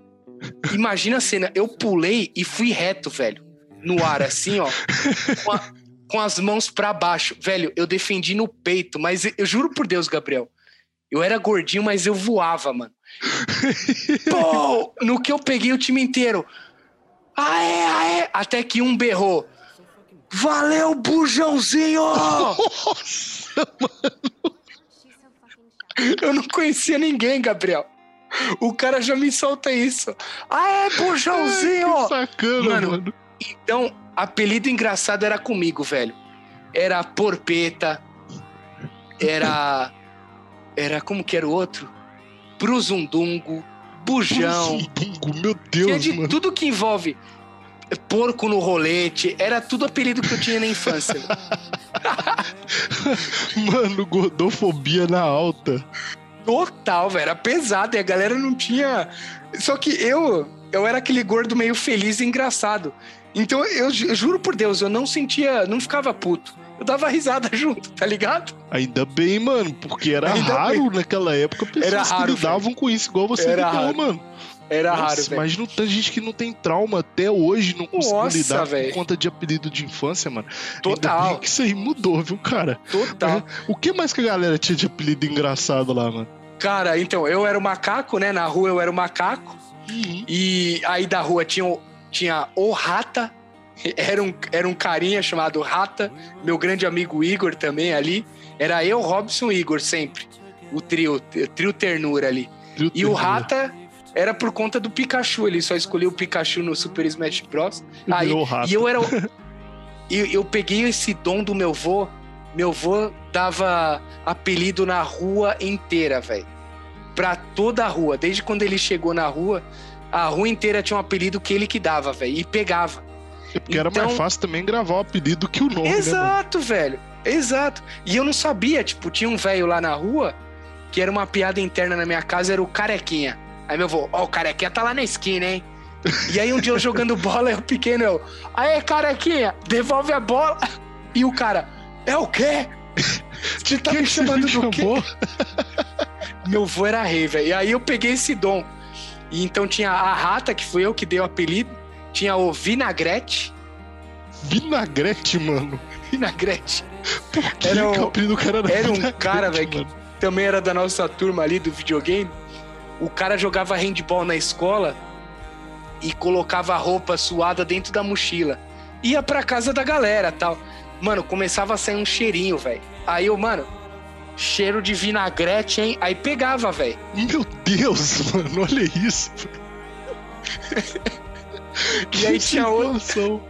Imagina a cena, eu pulei e fui reto, velho. No ar, assim, ó. Com, a- com as mãos pra baixo. Velho, eu defendi no peito, mas eu, eu juro por Deus, Gabriel. Eu era gordinho, mas eu voava, mano. Pô, no que eu peguei o time inteiro. Aê, aê! Até que um berrou. Valeu, bujãozinho! Eu não conhecia ninguém, Gabriel. O cara já me solta isso. Aê, bujãozinho! Que sacana, Mano, mano. Então, apelido engraçado era comigo, velho. Era Porpeta. Era. Era. Como que era o outro? Bruzundungo. Bujão. Bungo, meu Tinha Deus, de mano. tudo que envolve porco no rolete. Era tudo apelido que eu tinha na infância. Mano, gordofobia na alta. Total, velho. Era pesado e a galera não tinha. Só que eu, eu era aquele gordo meio feliz e engraçado. Então eu, eu juro por Deus, eu não sentia, não ficava puto. Eu dava risada junto, tá ligado? Ainda bem, mano, porque era Ainda raro naquela época pessoas Era que raro, lidavam com isso, igual você Era lidou, raro. mano. Era Nossa, raro, velho. imagina o tanto de gente que não tem trauma até hoje, não conseguiu lidar velho. por conta de apelido de infância, mano. Total, que isso aí mudou, viu, cara? total. O que mais que a galera tinha de apelido engraçado lá, mano? Cara, então, eu era o macaco, né? Na rua eu era o macaco. E aí da rua tinha, o- tinha o Rata. Era um, era um carinha chamado Rata. Meu grande amigo Igor também ali. Era eu, Robson e Igor sempre. O trio, o trio ternura ali. Trio E o Ternura. Rata era por conta do Pikachu. Ele só escolheu o Pikachu no Super Smash Bros. Aí, e eu era. eu, eu peguei esse dom do meu vô. Meu vô dava apelido na rua inteira, velho. Pra toda a rua. Desde quando ele chegou na rua, a rua inteira tinha um apelido que ele que dava, velho. E pegava. É porque era Então- mais fácil também gravar o apelido que o nome, né? Exato, velho. Exato. E eu não sabia, tipo, tinha um velho lá na rua que era uma piada interna na minha casa, era o Carequinha. Aí meu avô, ó, o Carequinha tá lá na esquina, hein? E aí um dia eu jogando bola, eu pequeno, eu, aê, Carequinha, devolve a bola. E o cara, é o quê? Você tá Que me chamando do quê? Meu avô era rei, velho. E aí eu peguei esse dom. E então tinha a Rata, que foi eu que dei o apelido. Tinha o Vinagrete. Vinagrete, mano. Vinagrete. Que Era que o apelido do cara era era um cara, velho, que- também era da nossa turma ali do videogame. O cara jogava handball na escola e colocava a roupa suada dentro da mochila. Ia pra casa da galera tal. Mano, começava a sair um cheirinho, velho. Aí eu, mano, cheiro de vinagrete, hein? Aí pegava, velho. Meu Deus, mano, olha isso. E aí tinha outro.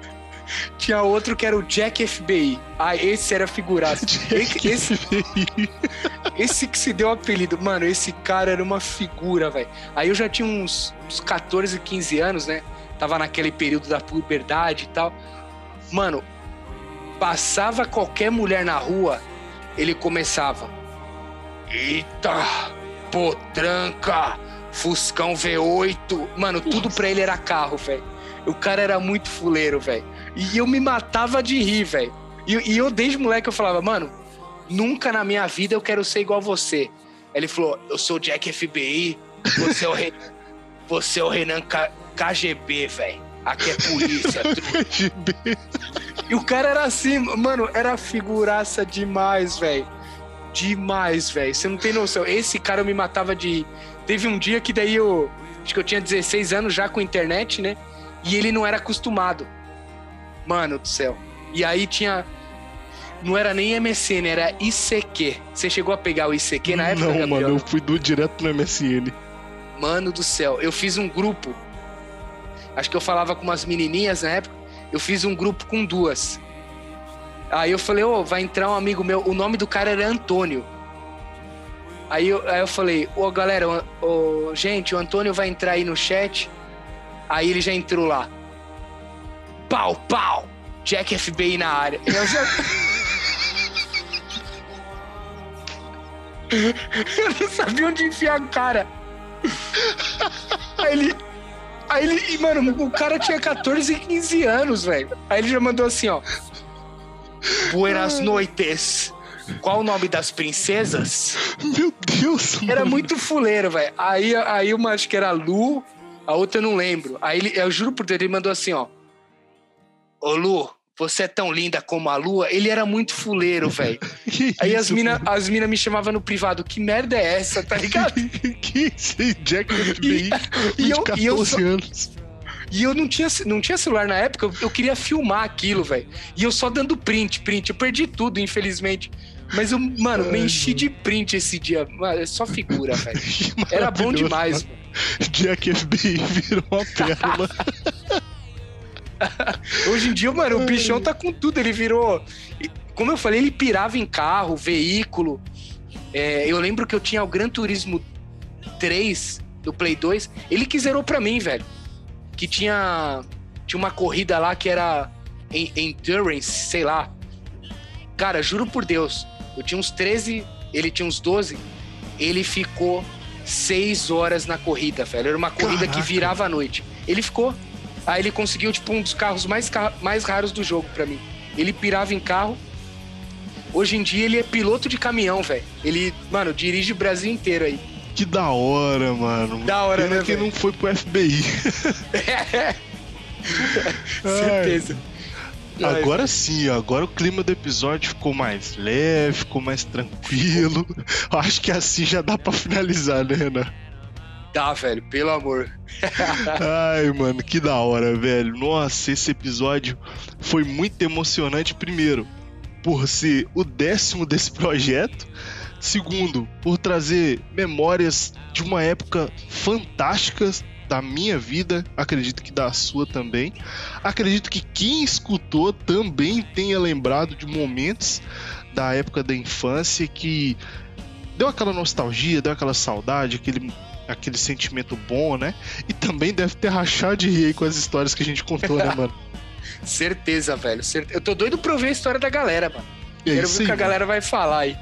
Tinha outro que era o Jack FBI. Ah, esse era figuraça. Jack Esse, FBI. Esse que se deu o apelido, mano, esse cara era uma figura, velho. Aí eu já tinha uns, uns 14, 15 anos, né? Tava naquele período da puberdade e tal. Mano, passava qualquer mulher na rua, ele começava. Eita, potranca, Fuscão V8. Mano, tudo pra ele era carro, velho. O cara era muito fuleiro, velho. E eu me matava de rir, velho. E, e eu, desde moleque, eu falava, mano, nunca na minha vida eu quero ser igual você. Ele falou, eu sou o Jack FBI, você é o, Re... você é o Renan K- KGB, velho. Aqui é polícia, truta. GB. E o cara era assim, mano, era figuraça demais, velho. Demais, velho. Você não tem noção. Esse cara eu me matava de. rir. Teve um dia que daí eu. Acho que eu tinha 16 anos já com internet, né? E ele não era acostumado. Mano do céu. E aí tinha. Não era nem MSN, era ICQ. Você chegou a pegar o ICQ na época, Não, Gabriel? mano, eu fui do direto no MSN. Mano do céu, eu fiz um grupo. Acho que eu falava com umas menininhas na época. Eu fiz um grupo com duas. Aí eu falei, ô, vai entrar um amigo meu. O nome do cara era Antônio. Aí eu, aí eu falei, ô galera, ô, ô, gente, o Antônio vai entrar aí no chat. Aí ele já entrou lá. Pau, pau! Jack FBI na área. Eu já. eu não sabia onde enfiar a cara. Aí ele. Aí ele. Mano, o cara tinha 14, 15 anos, velho. Aí ele já mandou assim, ó. Buenas noites. Qual o nome das princesas? Meu Deus, Era mano. muito fuleiro, velho. Aí, aí uma acho que era Lu, a outra eu não lembro. Aí ele, eu juro por Deus, ele mandou assim, ó. Ô Lu, você é tão linda como a lua. Ele era muito fuleiro, velho. Aí as minas as mina me chamavam no privado. Que merda é essa, tá ligado? que isso Jack FBI, E, e eu, de e, eu 14 só, anos. e eu não tinha, não tinha celular na época, eu, eu queria filmar aquilo, velho. E eu só dando print, print. Eu perdi tudo, infelizmente. Mas eu, mano, me enchi de print esse dia. Mano, é só figura, velho. Que Era bom demais, mano. mano. Jack FBI virou uma pérola. Hoje em dia, mano, o bichão tá com tudo. Ele virou. Como eu falei, ele pirava em carro, veículo. É, eu lembro que eu tinha o Gran Turismo 3 do Play 2. Ele que zerou pra mim, velho. Que tinha. Tinha uma corrida lá que era en- Endurance, sei lá. Cara, juro por Deus. Eu tinha uns 13, ele tinha uns 12. Ele ficou 6 horas na corrida, velho. Era uma corrida que Caraca. virava à noite. Ele ficou. Aí ele conseguiu, tipo, um dos carros mais, mais raros do jogo pra mim. Ele pirava em carro. Hoje em dia ele é piloto de caminhão, velho. Ele, mano, dirige o Brasil inteiro aí. Que da hora, mano. Da hora, Pena né, que velho? não foi pro FBI. Certeza. Agora sim, agora o clima do episódio ficou mais leve, ficou mais tranquilo. Acho que assim já dá pra finalizar, né, Renan? Dá, velho, pelo amor. Ai, mano, que da hora, velho. Nossa, esse episódio foi muito emocionante. Primeiro, por ser o décimo desse projeto. Segundo, por trazer memórias de uma época fantástica da minha vida, acredito que da sua também. Acredito que quem escutou também tenha lembrado de momentos da época da infância que deu aquela nostalgia, deu aquela saudade, aquele, aquele sentimento bom, né? E também deve ter rachado de rir aí com as histórias que a gente contou, né, mano? Certeza, velho. certe- Eu tô doido pra ouvir a história da galera, mano. É Quero ver o que a galera vai falar aí.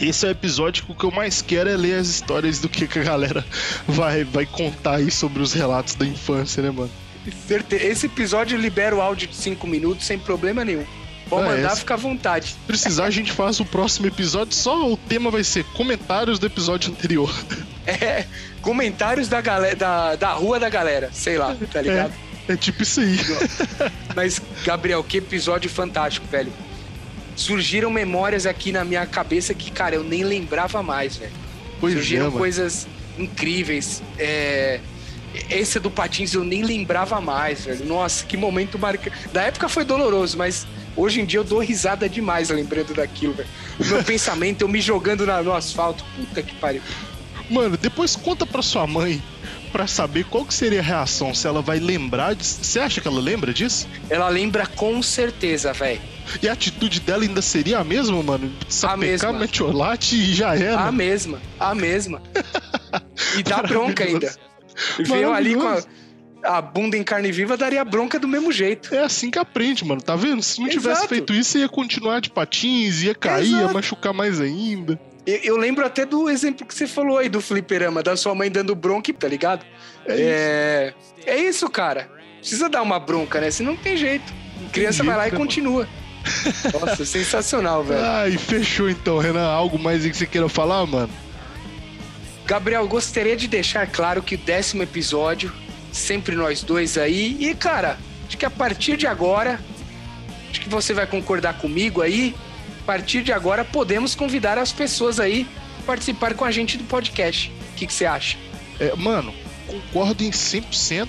Esse é o episódio que o que eu mais quero é ler as histórias do que, que a galera vai, vai contar aí sobre os relatos da infância, né, mano? Esse episódio libera o áudio de 5 minutos sem problema nenhum. Pode Ah, mandar, essa- fica à vontade. Se precisar, a gente faz o próximo episódio, só o tema vai ser comentários do episódio anterior. É, comentários da, galera, da, da rua da galera, sei lá, tá ligado? É tipo isso aí. Mas, Gabriel, que episódio fantástico, velho. Surgiram memórias aqui na minha cabeça que, cara, eu nem lembrava mais, velho. É, Surgiram mano. coisas incríveis. É... Esse do Patins eu nem lembrava mais, velho. Nossa, que momento marcante. Da época foi doloroso, mas hoje em dia eu dou risada demais lembrando daquilo, velho. O meu pensamento, eu me jogando na- no asfalto. Puta que pariu. Mano, depois conta pra sua mãe pra saber qual que seria a reação, se ela vai lembrar disso. Você acha que ela lembra disso? Ela lembra com certeza, velho. E a atitude dela ainda seria a mesma, mano? Sapecar, mesma. metiolate e já era. A mesma, a mesma. E dá bronca ainda. Veio ali com a, a bunda em carne viva, daria bronca do mesmo jeito. É assim que aprende, mano. Tá vendo? Se não tivesse Exato. feito isso, ia continuar de patins, ia cair, ia Exato. machucar mais ainda. Eu, eu lembro até do exemplo que você falou aí do fliperama, da sua mãe dando bronca, tá ligado? É isso. É, é isso, cara. Precisa dar uma bronca, né? Senão não tem jeito. Criança jeito, vai lá e né, continua. Nossa, sensacional, velho. Ai, fechou então, Renan. Algo mais aí que você queira falar, mano? Gabriel, gostaria de deixar claro que o décimo episódio, sempre nós dois aí. E, cara, acho que a partir de agora, acho que você vai concordar comigo aí. A partir de agora, podemos convidar as pessoas aí a participar com a gente do podcast. O que, que você acha? É, mano, concordo em 100%.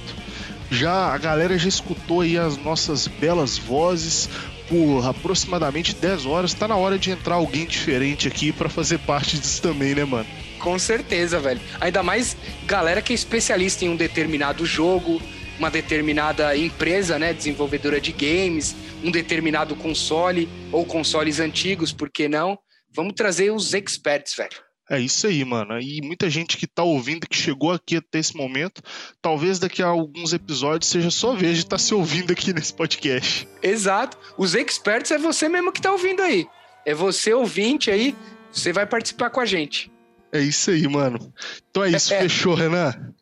Já a galera já escutou aí as nossas belas vozes por aproximadamente 10 horas. Tá na hora de entrar alguém diferente aqui pra fazer parte disso também, né, mano? Com certeza, velho. Ainda mais galera que é especialista em um determinado jogo, uma determinada empresa, né, desenvolvedora de games, um determinado console ou consoles antigos, por que não? Vamos trazer os experts, velho. É isso aí, mano. E muita gente que tá ouvindo, que chegou aqui até esse momento, talvez daqui a alguns episódios seja sua vez de estar se ouvindo aqui nesse podcast. Exato. Os experts é você mesmo que tá ouvindo aí. É você ouvinte aí, você vai participar com a gente. É isso aí, mano. Então é isso, É. fechou, Renan?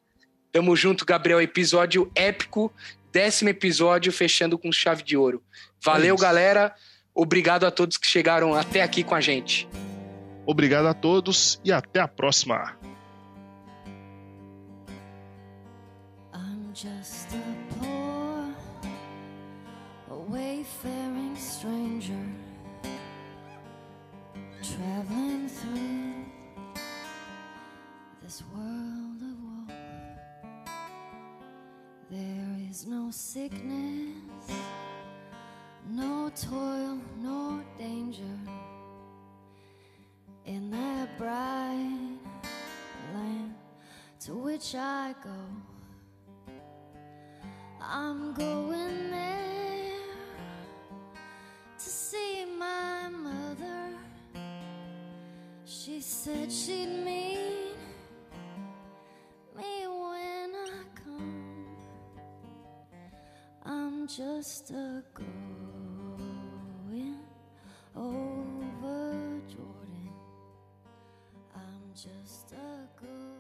Tamo junto, Gabriel. Episódio épico, décimo episódio, fechando com chave de ouro. Valeu, É galera. Obrigado a todos que chegaram até aqui com a gente. Obrigado a todos e até a próxima. I'm just a poor, a wayfaring stranger, traveling through this world of woe. There is no sickness, no toil, no danger in that bright land to which I go. I'm going there to see my mother. She said she'd meet me when I come. I'm just a girl over Jordan. I'm just a girl.